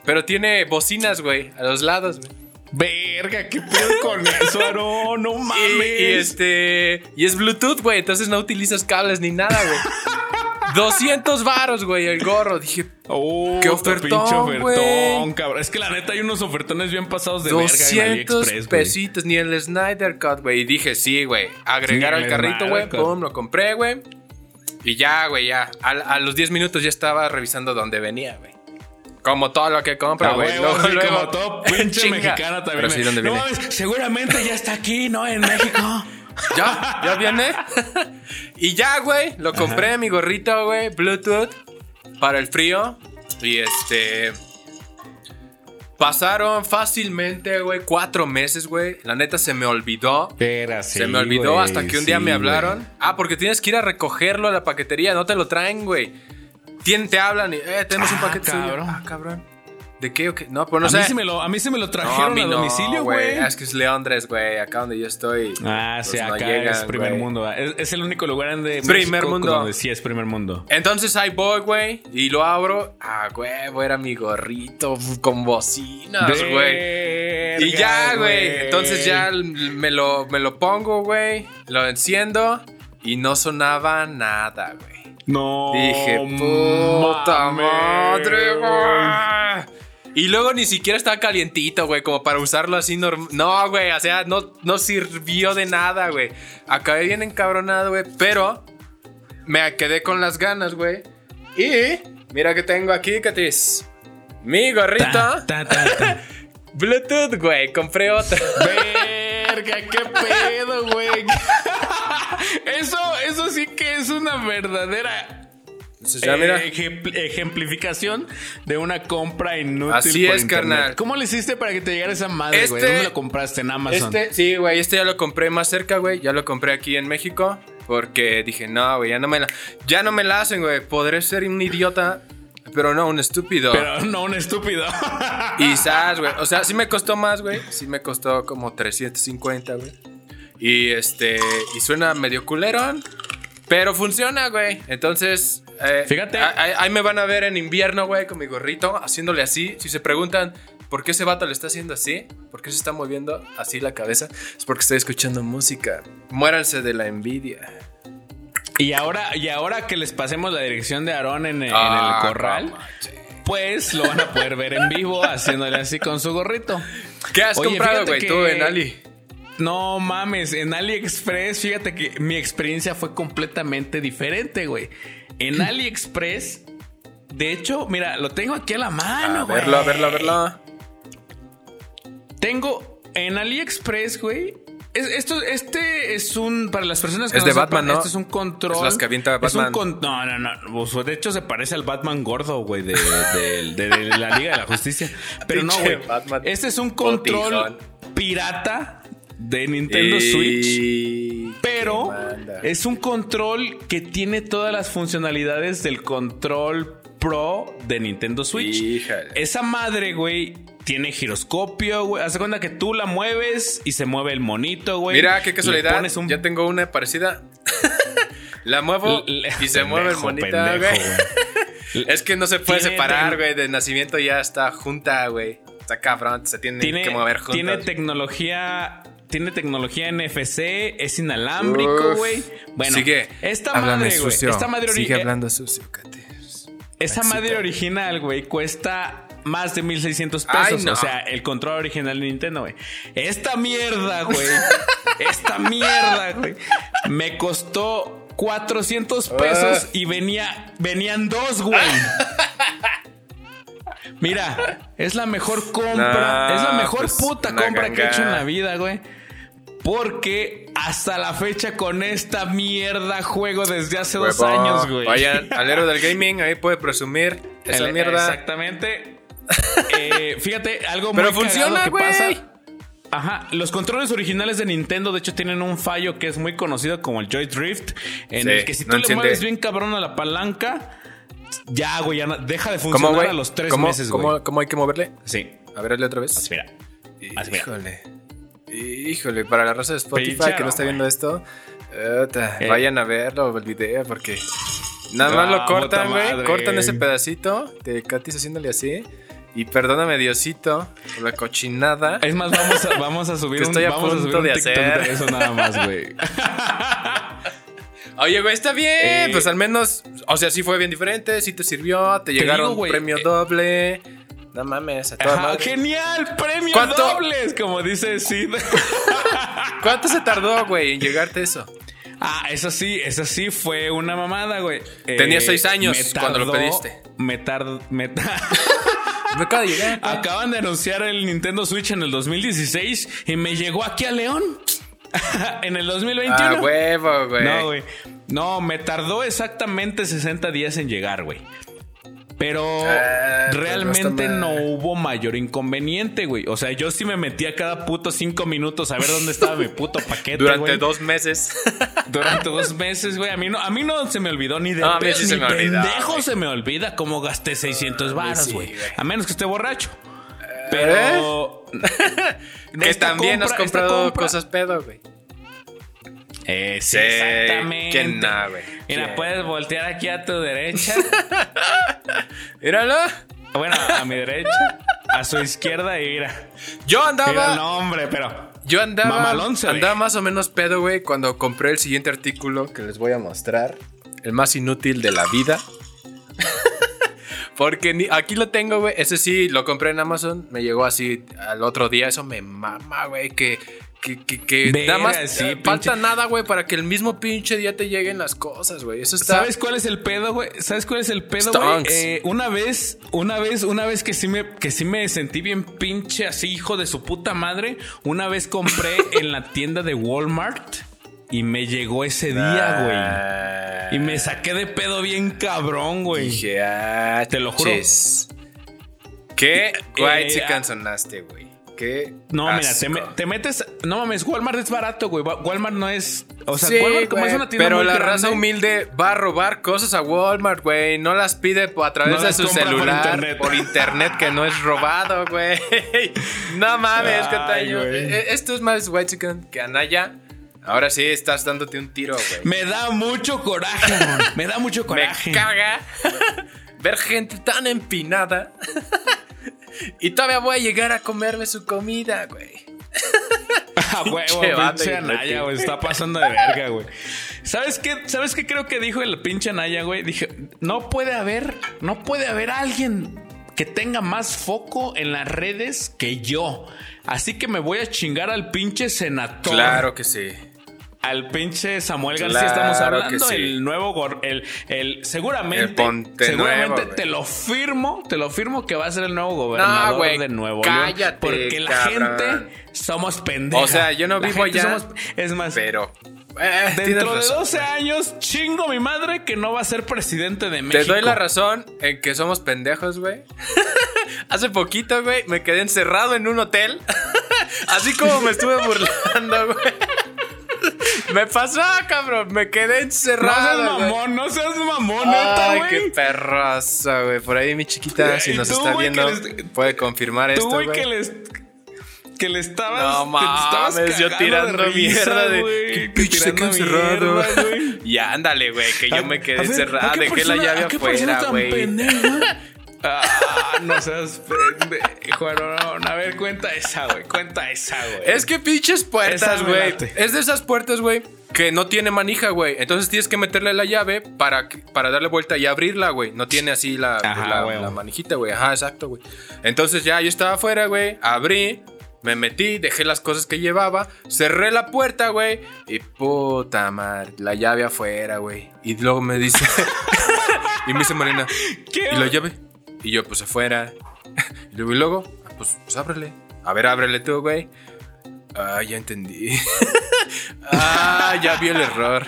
pero tiene bocinas, güey, a los lados, güey. Verga, qué pedo con eso. No Y, mames. y este. Y es Bluetooth, güey. Entonces no utilizas cables ni nada, güey. 200 varos, güey, el gorro. Dije, Oh, ¡Qué ofertón, pinche ofertón, güey! cabrón. Es que la neta hay unos ofertones bien pasados de verga en 200 AliExpress, güey. pesitos, ni el Snyder Cut, güey. Y dije, sí, güey. Agregar Ni al carrito, güey. Pum, lo compré, güey. Y ya, güey, ya. A, a los 10 minutos ya estaba revisando dónde venía, güey. Como todo lo que compra, güey. sí, como todo pinche (laughs) chinga. mexicano también. Pero sí, ¿dónde no viene? mames, seguramente ya está aquí, ¿no? En México. (laughs) ¿Ya? ¿Ya viene? y ya, güey, lo compré, mi gorrito, güey, Bluetooth, para el frío. Y este... Pasaron fácilmente, güey, cuatro meses, güey. La neta se me olvidó. Espera, se me olvidó hasta que un día me hablaron. Ah, porque tienes que ir a recogerlo a la paquetería, no te lo traen, güey. Te hablan y, eh, tenemos un Ah, paquete suyo. cabrón. Ah, cabrón. ¿De qué o qué? No, pues no a, sé. mí sí me lo, a mí sí me lo No, trajeron mí a no, domicilio, güey. Es que es Leondres, güey, acá donde yo estoy. Ah, pues sí, no acá llegan, es primer mundo. Es, es el único lugar en de Primer mundo. donde sí es primer mundo. Entonces ahí voy, güey, y lo abro. Ah, güey, era mi gorrito con bocinas, güey. Y ya, güey. Entonces ya me lo, me lo pongo, güey. Lo enciendo y no sonaba nada, güey. No. Dije, puta madre, güey. Y luego ni siquiera estaba calientito, güey, como para usarlo así normal. No, güey, o sea, no, no sirvió de nada, güey. Acabé bien encabronado, güey, pero me quedé con las ganas, güey. Y mira que tengo aquí, Catis. Mi gorrita. Ta, ta, ta, ta. (laughs) Bluetooth, güey. Compré otra. Verga, qué pedo, güey. (laughs) Eso, eso sí que es una verdadera Entonces, ya, mira. ejempl- ejemplificación de una compra inútil. Así por es, internet. carnal. ¿Cómo le hiciste para que te llegara esa madre, güey? Este- ¿Dónde lo compraste? En Amazon. Este, sí, güey, este ya lo compré más cerca, güey. Ya lo compré aquí en México. Porque dije, no, güey, ya no me la. Ya no me la hacen, güey. Podré ser un idiota, pero no, un estúpido. Pero no un estúpido. Y (laughs) sabes, güey. O sea, sí me costó más, güey. Sí me costó como 350, güey. Y este. Y suena medio culerón. Pero funciona, güey. Entonces. Eh, Fíjate. Ahí, ahí me van a ver en invierno, güey, con mi gorrito, haciéndole así. Si se preguntan. ¿Por qué ese vato le está haciendo así? ¿Por qué se está moviendo así la cabeza? Es porque estoy escuchando música. Muéranse de la envidia. y ahora, y ahora que les pasemos la dirección de Aarón en, en Ah, el corral, pues lo van a poder ver en vivo haciéndole así con su gorrito. ¿Qué has Oye, comprado, güey, tú en Ali? No mames, en AliExpress, fíjate que mi experiencia fue completamente diferente, güey. En AliExpress, de hecho, mira, lo tengo aquí a la mano, A güey. verlo, a verlo, a verlo. Tengo en AliExpress, güey. es- esto, este es un. Para las personas que Es no de sepan, Batman, ¿no? Este es un control. Es las que avienta es un Batman. no, no, no. Pues, de hecho, se parece al Batman gordo, güey, de, de- de- de la Liga de la Justicia. Pero no, güey. Batman Este es un control botijón. pirata de Nintendo Y- Switch. Pero es un control que tiene todas las funcionalidades del control Pro de Nintendo Switch. Híjale. Esa madre, güey, tiene giroscopio, güey. Haz cuenta que tú la mueves y se mueve el monito, güey. Mira, qué casualidad. un- Ya tengo una parecida. (laughs) la muevo y se mueve el monito, pendejo, güey. (laughs) Es que no se puede Tiene separar, güey. De nacimiento ya está junta, güey. Está cabrón, se tiene, tiene, que mover juntas. tiene tecnología. Tiene tecnología NFC, es inalámbrico, güey. Bueno, Sigue esta madre, güey. Esta madre, Sigue hablando sucio, Katy. esa madre original, güey, cuesta más de 1600 Ay, pesos. no. O sea, el control original de Nintendo, güey. Esta mierda, güey. (laughs) esta mierda, güey. Me costó 400 pesos Ah. y venía, venían dos, güey. Mira, es la mejor compra, (laughs) No, es la mejor pues, puta compra que he hecho en la vida, güey. Porque hasta la fecha con esta mierda juego desde hace dos años, güey. Vayan (laughs) al héroe del gaming, ahí puede presumir esa El- mierda. Exactamente. (laughs) Eh, fíjate, algo Pero muy funciona, que pasa. Ajá, los controles originales de Nintendo, de hecho, tienen un fallo que es muy conocido como el Joy Drift, en Sí, el que si no tú le mueves bien cabrón a la palanca, ya, güey, ya no- deja de ¿Cómo, funcionar a los tres ¿Cómo, meses, cómo- güey. cómo hay que moverle? Sí, A ver, hazle otra vez. así mira. Así mira. Híjole. Para la raza de Spotify que no está viendo esto, puta, Eh. vayan a verlo, el video, porque nada más Ah, lo cortan, puta güey. Cortan ese pedacito de Katy haciéndole así. Y perdóname, Diosito, por la cochinada. Es más, vamos a, vamos a subir (laughs) Que un, estoy a vamos a subir punto un de TikTok hacer. de eso nada más, güey. (laughs) Oye, güey, está bien. Eh. Pues al menos, o sea, sí fue bien diferente, sí te sirvió, te, llegaron digo, güey, premio eh. doble. No mames, a toda Ajá, madre. genial, premio ¿Cuánto? dobles, como dice Sid. (laughs) ¿Cuánto se tardó, güey, en llegarte eso? Ah, eso sí, eso sí fue una mamada, güey. Eh, Tenías seis años me cuando lo tardó- pediste. Me tardó. Me ta- (laughs) Me acaba de llegar. Acaban de anunciar el Nintendo Switch en el 2016 y me llegó aquí a León. (laughs) en el 2021. Ah, huevo, güey. No, güey. No, me tardó exactamente 60 días en llegar, güey. Pero Ah, pues realmente no, hubo mayor inconveniente, güey. O sea, yo sí me metía cada puto cinco minutos a ver dónde estaba mi puto paquete. Durante güey. dos meses. (laughs) Durante dos meses, güey. A mí no, a mí no se me olvidó ni de No, a mí pedo, sí se ni me olvidó, pendejo güey. se me olvida cómo gasté 600 varos, sí, güey. güey. a menos que esté borracho. Pero. (laughs) que esta también has compra- comprado compra- cosas pedo, güey. Eh, sí, exactamente. ¿quién no, güey? Mira, ¿Quién? puedes voltear aquí a tu derecha. (laughs) Míralo. bueno, a mi derecha. A su izquierda y mira. Yo Mira, andaba. no, hombre, pero. Yo andaba. Mamalón andaba más o menos pedo, güey, cuando compré el siguiente artículo que les voy a mostrar. El más inútil de la vida. (laughs) Porque ni- aquí lo tengo, güey. Ese sí, lo compré en Amazon. Me llegó así al otro día. Eso me mama, güey. Que, que, que, que nada más sí, eh, pinche- falta nada, güey, para que el mismo pinche día te lleguen las cosas, güey. Eso está. ¿Sabes cuál es el pedo, güey? ¿Sabes cuál es el pedo, güey? Eh, una vez, una vez, una vez que sí me, que sí me sentí bien pinche así, hijo de su puta madre. Una vez compré (laughs) en la tienda de Walmart y me llegó ese día, güey. Ah, Y me saqué de pedo bien cabrón, güey. Dije, ah, Te lo juro. Qué white eh, chicken ah. sonaste, güey. Qué. No, mira, te, me- metes. No mames, Walmart es barato, güey. Wa- Walmart no es. O sea, Sí, Walmart como güey, es una tienda pero muy la grande, raza humilde va a robar cosas a Walmart, güey. No las pide a través No de su por celular, internet. por internet, que no es robado, güey. (laughs) No mames, ¿qué Ay, tal? güey. Eh, Esto es más white chicken que Anaya. Ahora sí estás dándote un tiro, güey. Me da mucho coraje, güey. Me da mucho (laughs) Me coraje. caga (laughs) ver gente tan empinada. Y todavía voy a llegar a comerme su comida, güey. (laughs) A huevo, Pinche. Anaya, güey. Está pasando de verga, güey. ¿Sabes qué? ¿Sabes qué creo que dijo el pinche Anaya, güey? Dije, no puede haber, no puede haber alguien que tenga más foco en las redes que yo. Así que me voy a chingar al pinche senador. Claro que sí. Al pinche Samuel García Claro estamos hablando, sí. el nuevo, el, el, seguramente, El seguramente nuevo, te lo firmo, te lo firmo que va a ser el nuevo gobernador de Nuevo cállate, León. Porque la cabrón. gente somos pendejos. O sea, yo no vivo allá, es más, Pero. eh, dentro de razón, 12 güey. años, chingo mi madre que no va a ser presidente de México. Te doy la razón en que somos pendejos, güey. (laughs) Hace poquito, güey, me quedé encerrado en un hotel Así como me estuve burlando, güey. Me pasó, cabrón. Me quedé No seas encerrado. mamón, no seas mamón, neta, Ay, qué perrosa, güey. Por ahí mi chiquita, si nos tú, está viendo, les- puede confirmar Tú, esto, güey, que les. Que le estabas. No que te estabas mames, yo tirando de mierda de qué que pinche se quedó tirando encerrado. mierda, güey. (laughs) Y ándale, güey, que yo A- me quedé a ver, encerrado, ¿a qué dejé la persona- llave a qué persona afuera, güey. Ah, no seas no, A ver, cuenta esa, güey. Cuenta esa, güey. Es que pinches puertas, güey. Es de esas puertas, güey, que no tiene manija, güey. Entonces tienes que meterle la llave para, para darle vuelta y abrirla, güey. No tiene así la, Ajá, la, güey. la manijita, güey. Ajá, exacto, güey. Entonces ya yo estaba afuera, güey. Abrí, me metí, dejé las cosas que llevaba, cerré la puerta, güey. Y puta madre, la llave afuera, güey. Y luego me dice. (laughs) y me dice Marina. ¿Qué? ¿Y la llave? Y yo, pues afuera. (laughs) y luego, luego, ah, pues, pues ábrele. A ver, ábrele tú, güey. Ah, ya entendí. (laughs) ah, ya vi el error.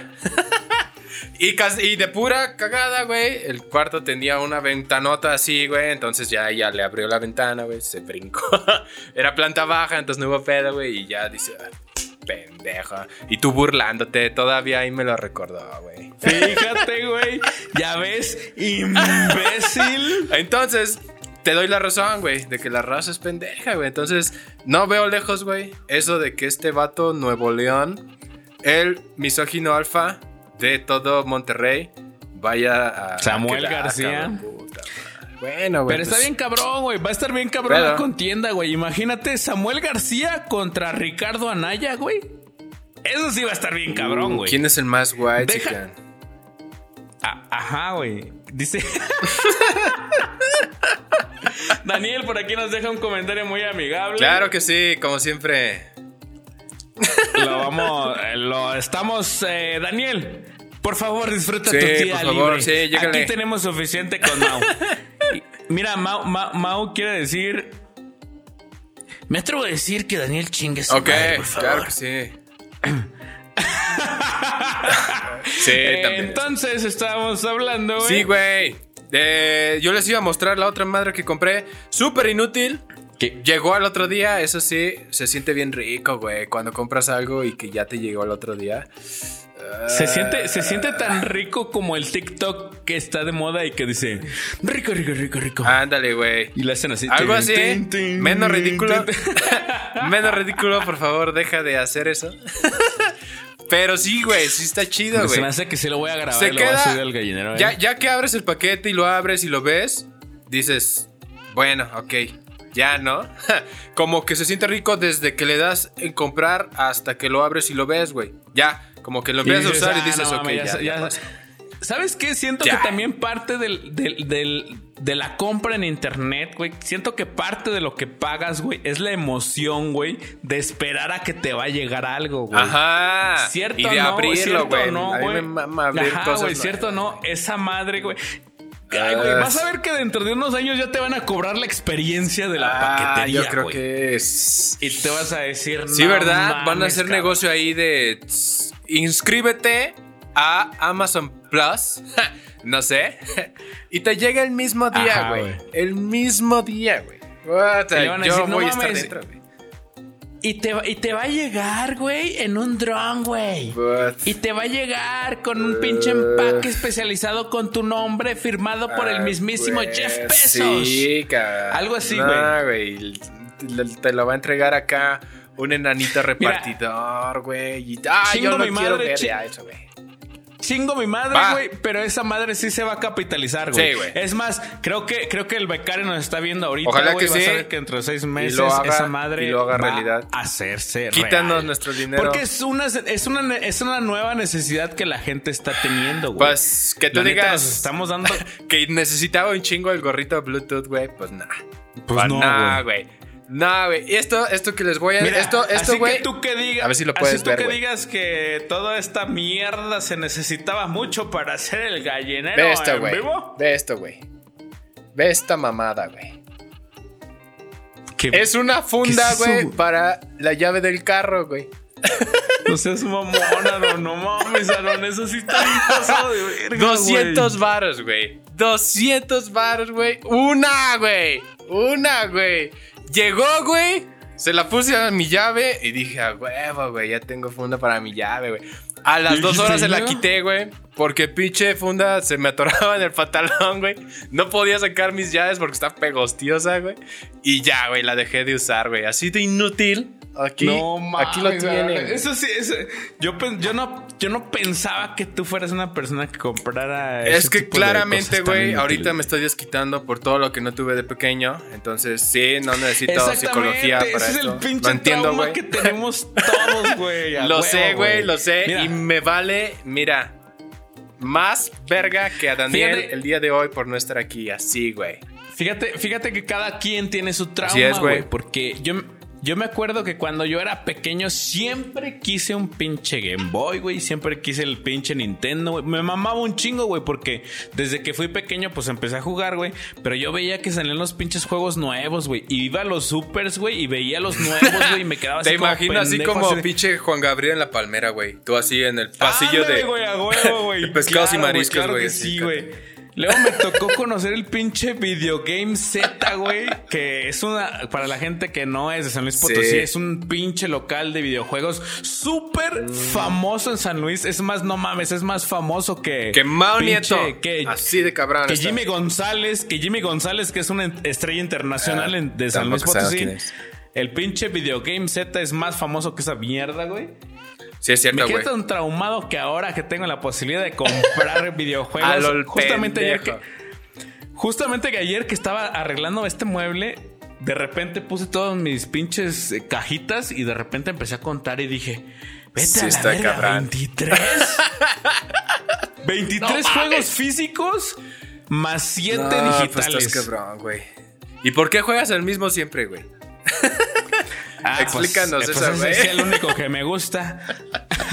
y, de pura cagada, güey, el cuarto tenía una ventanota así, güey. Entonces ya ella le abrió la ventana, güey, se brincó. (laughs) Era planta baja, entonces no hubo pedo, güey. Y ya dice, pendeja. Y tú burlándote, todavía ahí me lo recordó, güey. Fíjate, güey. Ya ves, imbécil. Entonces, te doy la razón, güey, de que la raza es pendeja, güey. Entonces, no veo lejos, güey, eso de que este vato Nuevo León, el misógino alfa de todo Monterrey, vaya a. Samuel a García. puta. Bueno, güey. Pero está pues, bien cabrón, güey. Va a estar bien cabrón Pero- la contienda, güey. Imagínate Samuel García contra Ricardo Anaya, güey. Eso sí va a estar bien cabrón, güey. ¿Quién es el más guay, Deja- chica? Ah, ajá, güey. Dice. (laughs) Daniel por aquí nos deja un comentario muy amigable. Claro que sí, como siempre. Lo vamos. eh, Lo estamos. eh, Daniel, por favor, disfruta Sí, tu día por favor, libre. sí. Aquí tenemos suficiente con Mau. (laughs) Mira, Mau, Mau, Mau quiere decir. Me atrevo a decir que Daniel chingue su Ok, madre, por favor. claro que sí. (laughs) sí, Eh, también. entonces estábamos hablando, güey. Sí, güey. Eh, yo les iba a mostrar la otra madre que compré. Súper inútil. ¿Qué? Llegó al otro día, eso sí, se siente bien rico, güey. Cuando compras algo y que ya te llegó al otro día. Se siente, se siente tan rico como el TikTok que está de moda y que dice rico, rico, rico, rico. Ándale, güey. Y lo hacen así. Algo así. Tin, Menos ridículo. (laughs) Menos ridículo, por favor, deja de hacer eso. (laughs) Pero sí, güey, sí está chido, Se güey. me hace que se lo voy a grabar Se y lo voy a subir al gallinero. ¿eh? Ya, ya que abres el paquete y lo abres y lo ves, dices, bueno, ok, ya, ¿no? (laughs) como que se siente rico desde que le das en comprar hasta que lo abres y lo ves, güey. Ya, como que lo empiezas a usar y "Ah, dices, no ok, ya, ya- ya ya- pasó". ¿Sabes qué? Siento que también parte del, del- del- de la compra en internet, güey. Siento que parte de lo que pagas, güey, es la emoción, güey, de esperar a que te va a llegar algo, güey. Ajá. ¿Cierto y de no? abrirlo, ¿Cierto güey. no, a mí güey? me mama abrir Ajá, cosas. güey. ¿cierto no? Esa madre, güey. Ay, güey, vas a ver que dentro de unos años ya te van a cobrar la experiencia de la Ah, paquetería, yo creo güey. que es... Y te vas a decir, Sí, "No ¿verdad? Van a hacer cabrón". negocio ahí de... tss, Inscríbete a Amazon Plus. (laughs) no sé. y te llega el mismo día, Ajá, güey. güey. El mismo día, güey. Puta, Y le van a Yo decir, "No voy a estar mames". dentro, güey. Y te, va- y te va a llegar, güey, en un dron, güey. But- Y te va a llegar con un pinche empaque especializado con tu nombre firmado por el Ah, mismísimo güey, Jeff Bezos. Sí, cabrón. Algo así, No, güey. güey. Te, lo va a entregar acá un enanito repartidor, güey. Ah, yo no mi quiero madre, ver ya eso, güey. Chingo mi madre, Va. güey, pero esa madre sí se va a capitalizar, güey. Sí, güey. Es más, creo que, creo que el becario nos está viendo ahorita, Ojalá que Vas sí. a ver que dentro de seis meses haga- esa madre lo haga va realidad. a hacerse Quítanos real. nuestro dinero. Porque es una, es, una, es una nueva necesidad que la gente está teniendo, güey. Pues que tú La neta, digas nos estamos dando... (laughs) que necesitaba un chingo el gorrito Bluetooth, güey. Pues nah. Pues no, nah, güey. Nah, güey. Y esto, esto que les voy a. Mira, esto, esto, así güey. que tú que digas, A ver si lo así puedes tú ver, que güey. digas que toda esta mierda se necesitaba mucho para hacer el gallinero Ve esto, en güey. vivo. Ve esto, güey. Ve esta mamada, güey. Que Es una funda, ¿Qué es eso, güey, güey? para la llave del carro, güey. no seas mamona, no, no mames, Aaron, eso sí está bien pasado de verga, 200 varos, güey. 200 varos, güey. Una, güey. Una, güey. Llegó, güey. Se la puse a mi llave y dije, a huevo, güey, ya tengo funda para mi llave, güey. A las ¿Y dos horas se la quité, güey. Porque pinche funda se me atoraba en el pantalón, güey. No podía sacar mis llaves porque está pegostiosa, güey. Y ya, güey, la dejé de usar, güey. Así de inútil. Aquí, aquí lo tienen. Eso sí, eso- yo, yo, no, yo no pensaba que tú fueras una persona que comprara. Es ese que tipo claramente, güey, ahorita me estoy desquitando por todo lo que no tuve de pequeño. Entonces, sí, no necesito psicología para ese es el pinche Lo entiendo, trauma güey. que tenemos (laughs) todos, güey. Lo huevo, sé, güey, lo sé. Mira, Y me vale, mira, más verga que a Daniel Fíjate- el día de hoy por no estar aquí. Así, güey. Fíjate, fíjate que cada quien tiene su trauma, güey. Porque yo, yo me acuerdo que cuando yo era pequeño siempre quise un pinche Game Boy, güey. Siempre quise el pinche Nintendo, güey. Me mamaba un chingo, güey, porque desde que fui pequeño, pues empecé a jugar, güey. Pero yo veía que salían los pinches juegos nuevos, güey. Y iba a los supers, güey, y veía los nuevos, güey, y me quedaba (laughs) así Te como imagino así como de- pinche Juan Gabriel en la palmera, güey. Tú así en el pasillo Ándale, de, a huevo, de (laughs) pescados Claro, y mariscos, güey. sí, güey. Luego me tocó conocer el pinche Videogame Z, güey, que es una, para la gente que no es de San Luis Potosí, Sí. es un pinche local de videojuegos súper famoso en San Luis. Es más, no mames, es más famoso que... Que Mao Nieto. Que, Así de cabrón. que está. Jimmy González, que Jimmy González, que es una estrella internacional Ah, de San Luis Potosí. El pinche Videogame Z es más famoso que esa mierda, güey. Sí, es Me quedé tan traumado que ahora que tengo la posibilidad de comprar (laughs) videojuegos. Justamente ayer que. pendejo. Justamente que ayer que estaba arreglando este mueble, de repente puse todas mis pinches eh, cajitas y de repente empecé a contar y dije. Vete Sí a la está verga, cabrón. 23. 23 (laughs) juegos físicos más 7 No, pues digitales. estás cabrón, güey. ¿Y por qué juegas el mismo siempre, güey? (laughs) Ah, Explícanos pues, eso, pues ese güey. es el único que me gusta.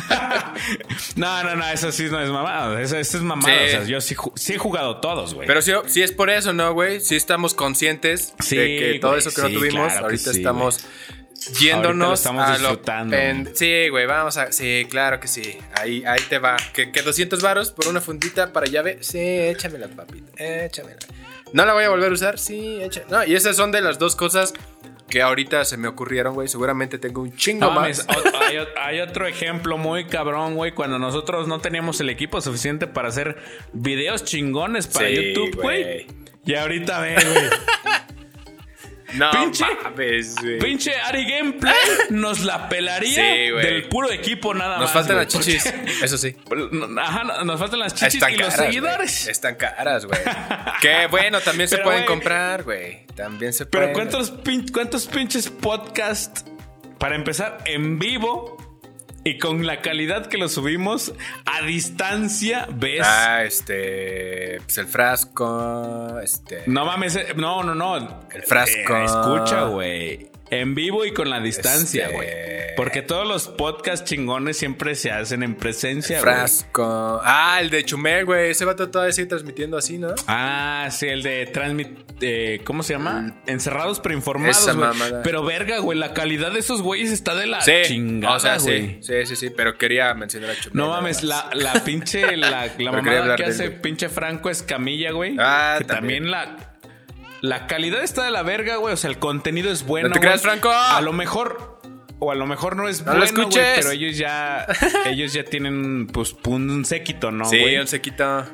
(laughs) no, no, no, eso sí no es mamado. Eso, eso es mamado. Sí. O sea, yo sí, sí he jugado todos, güey. Pero si, si es por eso, ¿no, güey? Si estamos conscientes Sí, de que todo güey, eso que no sí, tuvimos, claro ahorita sí, estamos yéndonos lo estamos a disfrutando. lo Sí, güey, vamos a... Sí, claro que sí. Ahí, ahí te va. ¿Que, que 200 varos por una fundita para llave? Sí, échamela, papita. Échamela. ¿No la voy a volver a usar? Sí, échamela. No, y esas son de las dos cosas que ahorita se me ocurrieron, güey. Seguramente tengo un chingo No más. hay, otro ejemplo muy cabrón, güey. Cuando nosotros no teníamos el equipo suficiente para hacer videos chingones para Sí, YouTube, güey. güey. Y ahorita ve, güey. (laughs) No pinche- mames, güey. Pinche Ari Gameplay nos la pelaría Sí, del puro equipo nada Nos más. faltan güey, las chichis. porque- Eso sí. (laughs) Ajá, no- nos faltan las chichis Están y los caras, seguidores. Están caras, güey. (laughs) que bueno, también se Pero, pueden güey. comprar, güey. También se Pero pueden. ¿cuántos, pin- ¿cuántos pinches podcasts para empezar en vivo y con la calidad que lo subimos a distancia ves? Ah, este. Pues el frasco. Este. No mames, eh, no, no, no. El frasco. Eh, escucha, güey. En vivo y con la distancia, Este- güey. Porque todos los podcasts chingones siempre se hacen en presencia, güey. frasco. Ah, el de Chumel, güey. Ese vato todavía sigue transmitiendo así, ¿no? Ah, sí, el de transmit. eh, ¿Cómo se llama? Encerrados pero informados. Esa güey. Pero verga, güey, la calidad de esos güeyes está de la Sí. chingada. o sea, sí. Sí, sí, sí. Pero quería mencionar a Chumel. No mames, la, la pinche, la, la (laughs) mamada que hace pinche Franco Escamilla, güey. Ah, que también, también. la, la calidad está de la verga, güey. O sea, el contenido es bueno. No te creas. Franco. A lo mejor, o a lo mejor no es No lo bueno, escuches. pero ellos ya, (laughs) ellos ya tienen, pues, un séquito, ¿no, Sí, güey? un sequito.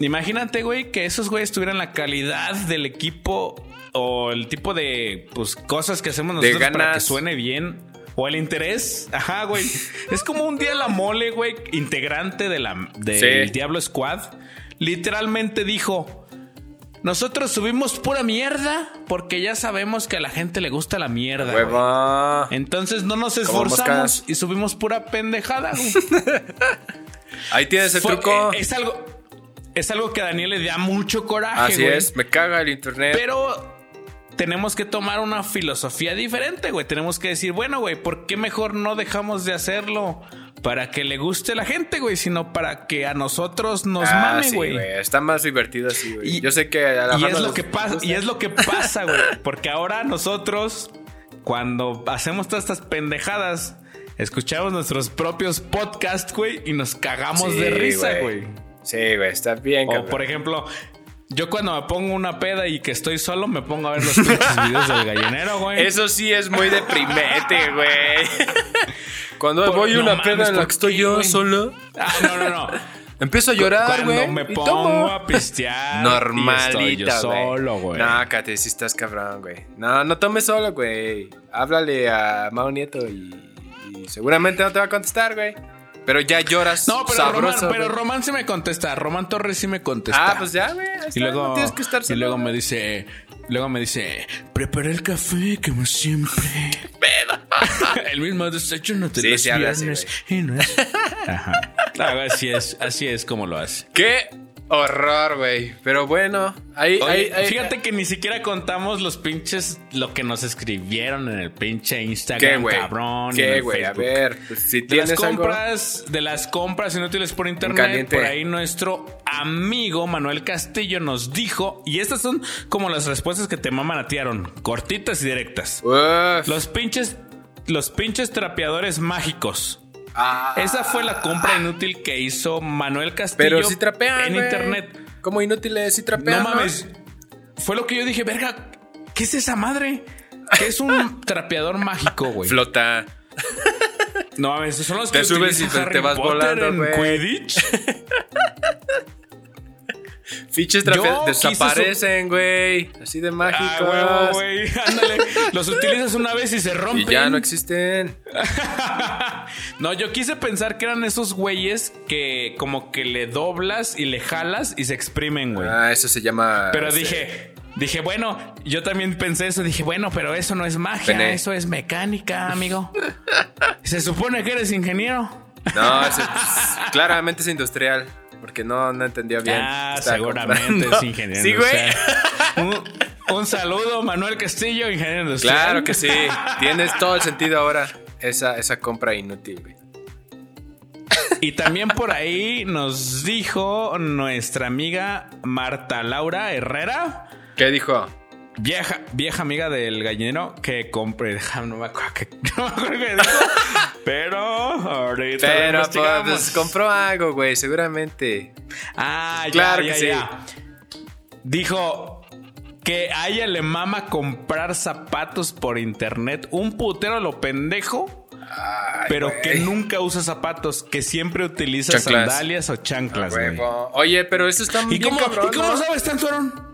Imagínate, güey, que esos güeyes tuvieran la calidad del equipo o el tipo de pues cosas que hacemos nosotros para que suene bien. O el interés. Ajá, güey. es como un día la mole, güey, integrante de la, del Sí. Diablo Squad. Literalmente dijo. Nosotros subimos pura mierda porque ya sabemos que a la gente le gusta la mierda. güey. Huevo. Entonces no nos esforzamos y subimos pura pendejada. güey. (laughs) Ahí tienes el Fue- truco. eh, es algo. Es algo que a Daniel le da mucho coraje. Así güey. es. Me caga el internet. Pero tenemos que tomar una filosofía diferente, güey. Tenemos que decir, bueno, güey, ¿por qué mejor no dejamos de hacerlo para que le guste a la gente, güey? Sino para que a nosotros nos Ah, mame, sí, güey. Está más divertido así, güey. Y- Yo sé que a la y es lo que pasa, y es lo que pasa, güey. Porque ahora nosotros, cuando hacemos todas estas pendejadas, escuchamos nuestros propios podcasts, güey, y nos cagamos Sí, de risa, güey. Sí, güey, está bien, O cabrón. por ejemplo, Yo cuando me pongo una peda y que estoy solo, me pongo a ver los pinches videos del gallinero, güey. (laughs) Eso sí es muy deprimente, güey. (laughs) Cuando Por- voy a no una mames, peda en la ¿por que estoy yo güey? solo, Ah, no, no, no. (laughs) empiezo a llorar, Cuando güey. me pongo a pistear. y Normalita, estoy yo güey. solo, güey. No, Cate, si estás cabrón, güey. No, no tomes solo, güey. Háblale a Mao Nieto y, y seguramente no te va a contestar, güey. Pero ya lloras No, pero, Román, sabroso, pero güey. Román sí me contesta. Román Torres sí me contesta. Ah, pues ya, güey. Y luego, no tienes que estar y luego me dice, luego me dice, preparé el café como siempre. (laughs) el mismo desayuno de Sí, los sí así, viernes y no es- Ajá. Ah, Así es, así es como lo hace. Qué horror, güey. Pero bueno, ahí, Oye, ahí, ahí- fíjate que ni siquiera contamos los pinches lo que nos escribieron en el pinche ¿Qué, Instagram, güey? cabrón. ¿Qué, güey? A ver, pues, si las tienes algo... compras, de las compras inútiles por internet, por ahí nuestro amigo Manuel Castillo nos dijo, y estas son como las respuestas que te maman Aaron, cortitas y directas. Uf. Los pinches, los pinches trapeadores mágicos. Ah, Esa fue la compra inútil que hizo Manuel Castillo pero si trapean, en internet. Como inútiles, si trapean, No mames. Fue lo que yo dije, verga, ¿qué es esa madre? ¿Qué es un (laughs) trapeador mágico, güey? Flota. No mames, son los Te que subes y te- Harry vas Potter volando, en. Quidditch. (laughs) Fiches desaparecen, güey. Así de mágicos. Ah, huevo, güey. (laughs) Ándale. Los utilizas una vez y se rompen. y ya no existen. (laughs) No, yo quise pensar que eran esos güeyes que como que le doblas y le jalas y se exprimen, güey. Ah, eso se llama. pero dije, dije, bueno, yo también pensé eso. Dije, bueno, pero eso no es magia, eso es mecánica, amigo. (laughs) se supone que eres ingeniero. No, pues, claramente es industrial. Porque no, no entendió bien. Ah, seguramente comprando. es (laughs) ingeniero. Sí, güey. un saludo, Manuel Castillo, ingeniero industrial. Claro que sí. Tienes todo el sentido ahora. Esa, esa compra inútil, güey. Y también por ahí nos dijo nuestra amiga Marta Laura Herrera, ¿Qué dijo? Vieja, vieja amiga del gallinero, que compre. (laughs) No me acuerdo qué, (laughs) no me acuerdo qué dijo. (laughs) Pero ahorita Pero pues compró algo, güey, seguramente. Ah, Claro ya, que sí. Dijo que a ella le mama comprar zapatos por internet. Un putero lo pendejo. pero que nunca usa zapatos, que siempre utiliza Chanclas. sandalias o chanclas, güey. Oye, pero eso está ¿Y bien cómo, cabrón, ¿y cómo ¿no? sabes Aaron?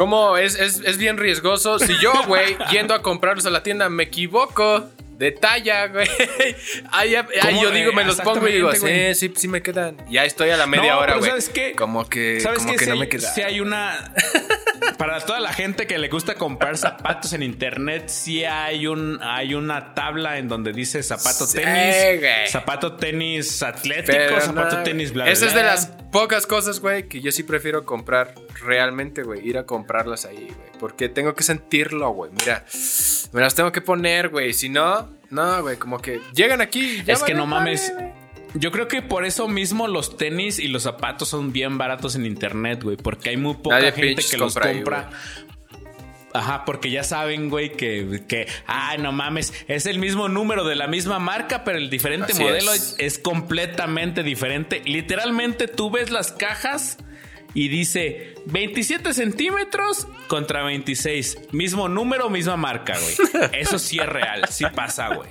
¿Cómo? Es, es, es bien riesgoso. Si yo, güey, yendo a comprarlos a la tienda, me equivoco de talla, güey. (laughs) Ahí, yo digo, me los pongo y digo, sí, güey. sí, sí me quedan. Ya estoy a la media No, hora, güey. ¿sabes qué? Como que, ¿Sabes como que Si no hay- me queda. Si hay una. (laughs) Para toda la gente que le gusta comprar zapatos en internet, sí hay un hay una tabla en donde dice zapato Sí, tenis, güey. zapato tenis atlético, Pero zapato no, tenis bla bla. Esa es de las pocas cosas, güey, que yo sí prefiero comprar realmente, güey. Ir a comprarlas ahí, güey. Porque tengo que sentirlo, güey. Mira, me las tengo que poner, güey. Si no, no, güey. Como que llegan aquí ya Es que no mames. Yo creo que por eso mismo los tenis y los zapatos son bien baratos en internet, güey. Porque hay muy poca Nadie gente que los compra ahí. Ajá, porque ya saben, güey, que, que, ay, no mames, es el mismo número de la misma marca, pero el diferente Así modelo es. es. completamente diferente. Literalmente tú ves las cajas y dice 27 centímetros contra 26. Mismo número, misma marca, güey. (laughs) Eso sí es real, sí pasa, güey.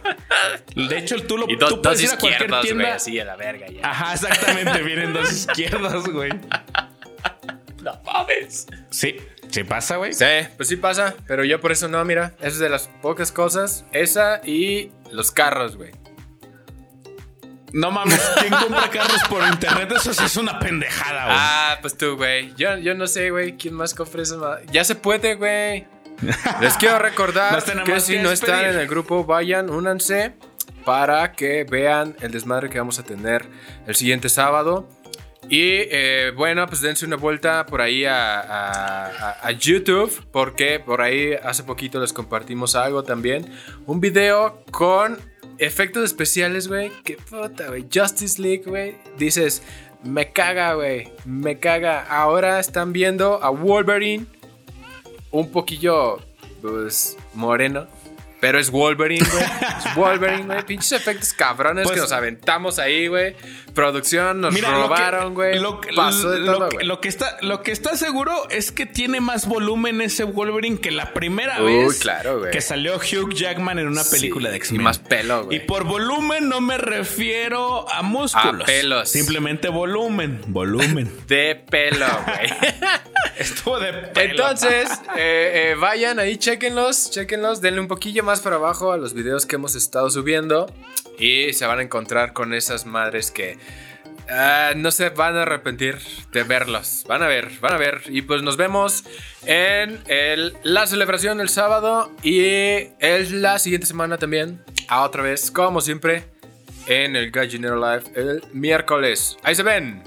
De hecho, tú, lo, Y do- tú dos puedes ir a cualquier izquierdas, güey. tienda. Así a la verga ya. Ajá, exactamente, vienen dos izquierdas, güey. (laughs) No mames. Sí, sí pasa, güey. Sí, pues sí pasa. Pero yo por eso no, mira. Es de las pocas cosas. Esa y los carros, güey. No mames, ¿quién compra carros por internet? Eso sí es una pendejada, güey. Ah, pues tú, güey. Yo, yo no sé, güey. ¿Quién más compra eso? Ya se puede, güey. Les quiero (laughs) recordar que si que no están en el grupo, vayan, únanse para que vean el desmadre que vamos a tener el siguiente sábado. Y eh, bueno, pues dense una vuelta por ahí a, a- a- a YouTube, porque por ahí hace poquito les compartimos algo también. Un video con efectos especiales, güey. Que puta, güey. Justice League, güey. Dices, me caga, güey. Me caga. Ahora están viendo a Wolverine un poquillo, pues, moreno. Pero es Wolverine, güey. Es (laughs) Wolverine, güey. Pinches efectos cabrones Pues- que nos aventamos ahí, güey. Producción, nos Mira, robaron, güey. Lo, que- Pasó de lo todo, que- güey. lo que está, lo que está seguro es que tiene más volumen ese Wolverine que la primera Uy, vez claro, que salió Hugh Jackman en una película Sí, de y X-Men. más pelo, güey. Y por volumen no me refiero a músculos. A pelos. Simplemente volumen. Volumen. (laughs) De pelo, güey. (laughs) Estuvo de pelo. Entonces, eh, eh, vayan ahí, chequenlos, chequenlos, denle un poquillo más para abajo a los videos que hemos estado subiendo y se van a encontrar con esas madres que ah, no se van a arrepentir de verlos. Van a ver, van a ver. Y pues nos vemos en el- la celebración el sábado y el- la siguiente semana también, a otra vez, como siempre, en el Gallinero Live el miércoles. Ahí se ven.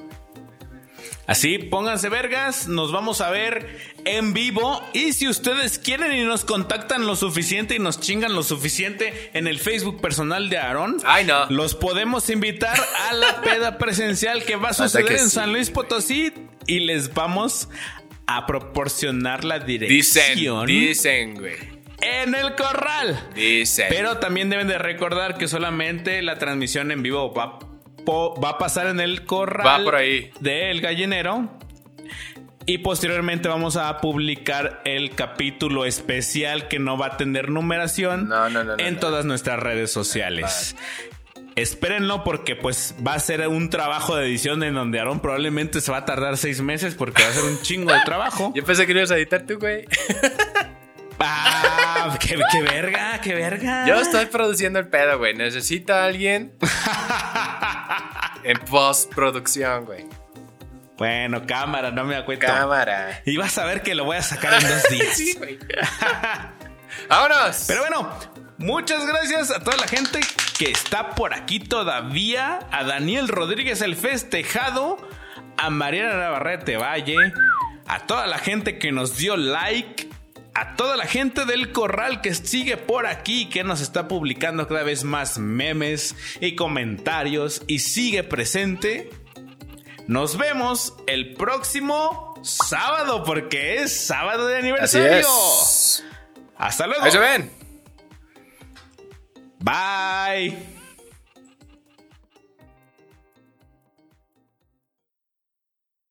Así, pónganse vergas, nos vamos a ver en vivo. Y si ustedes quieren y nos contactan lo suficiente y nos chingan lo suficiente en el Facebook personal de Aarón, no. los podemos invitar a la (laughs) peda presencial que va a suceder en. San Luis Potosí y les vamos a proporcionar la Dicen, dirección dicen, güey. en el corral. Dicen. Pero también deben de recordar que solamente la transmisión en vivo va, po- va a pasar en el corral Va por ahí. del gallinero. Y posteriormente vamos a publicar el capítulo especial que no va a tener numeración No, no, no, no, en todas nuestras redes sociales. Espérenlo porque pues va a ser un trabajo de edición en donde Aaron probablemente se va a tardar seis meses porque va a ser un chingo de trabajo. (laughs) Yo pensé que lo ibas a editar tú, güey. Ah, qué, qué verga, qué verga. Yo estoy produciendo el pedo, güey. Necesita alguien (laughs) en postproducción, güey. Bueno, cámara, no me acuerdo. Cámara. Y vas a ver que lo voy a sacar en dos (laughs) días. Sí, güey. (laughs) ¡Vámonos! Pero bueno, muchas gracias a toda la gente que está por aquí todavía. A Daniel Rodríguez el festejado. A Mariana Navarrete Valle. A toda la gente que nos dio like. A toda la gente del corral que sigue por aquí, que nos está publicando cada vez más memes y comentarios y sigue presente. Nos vemos el próximo sábado, porque es sábado de Así aniversario. es. Hasta luego. Ahí se ven. Bye.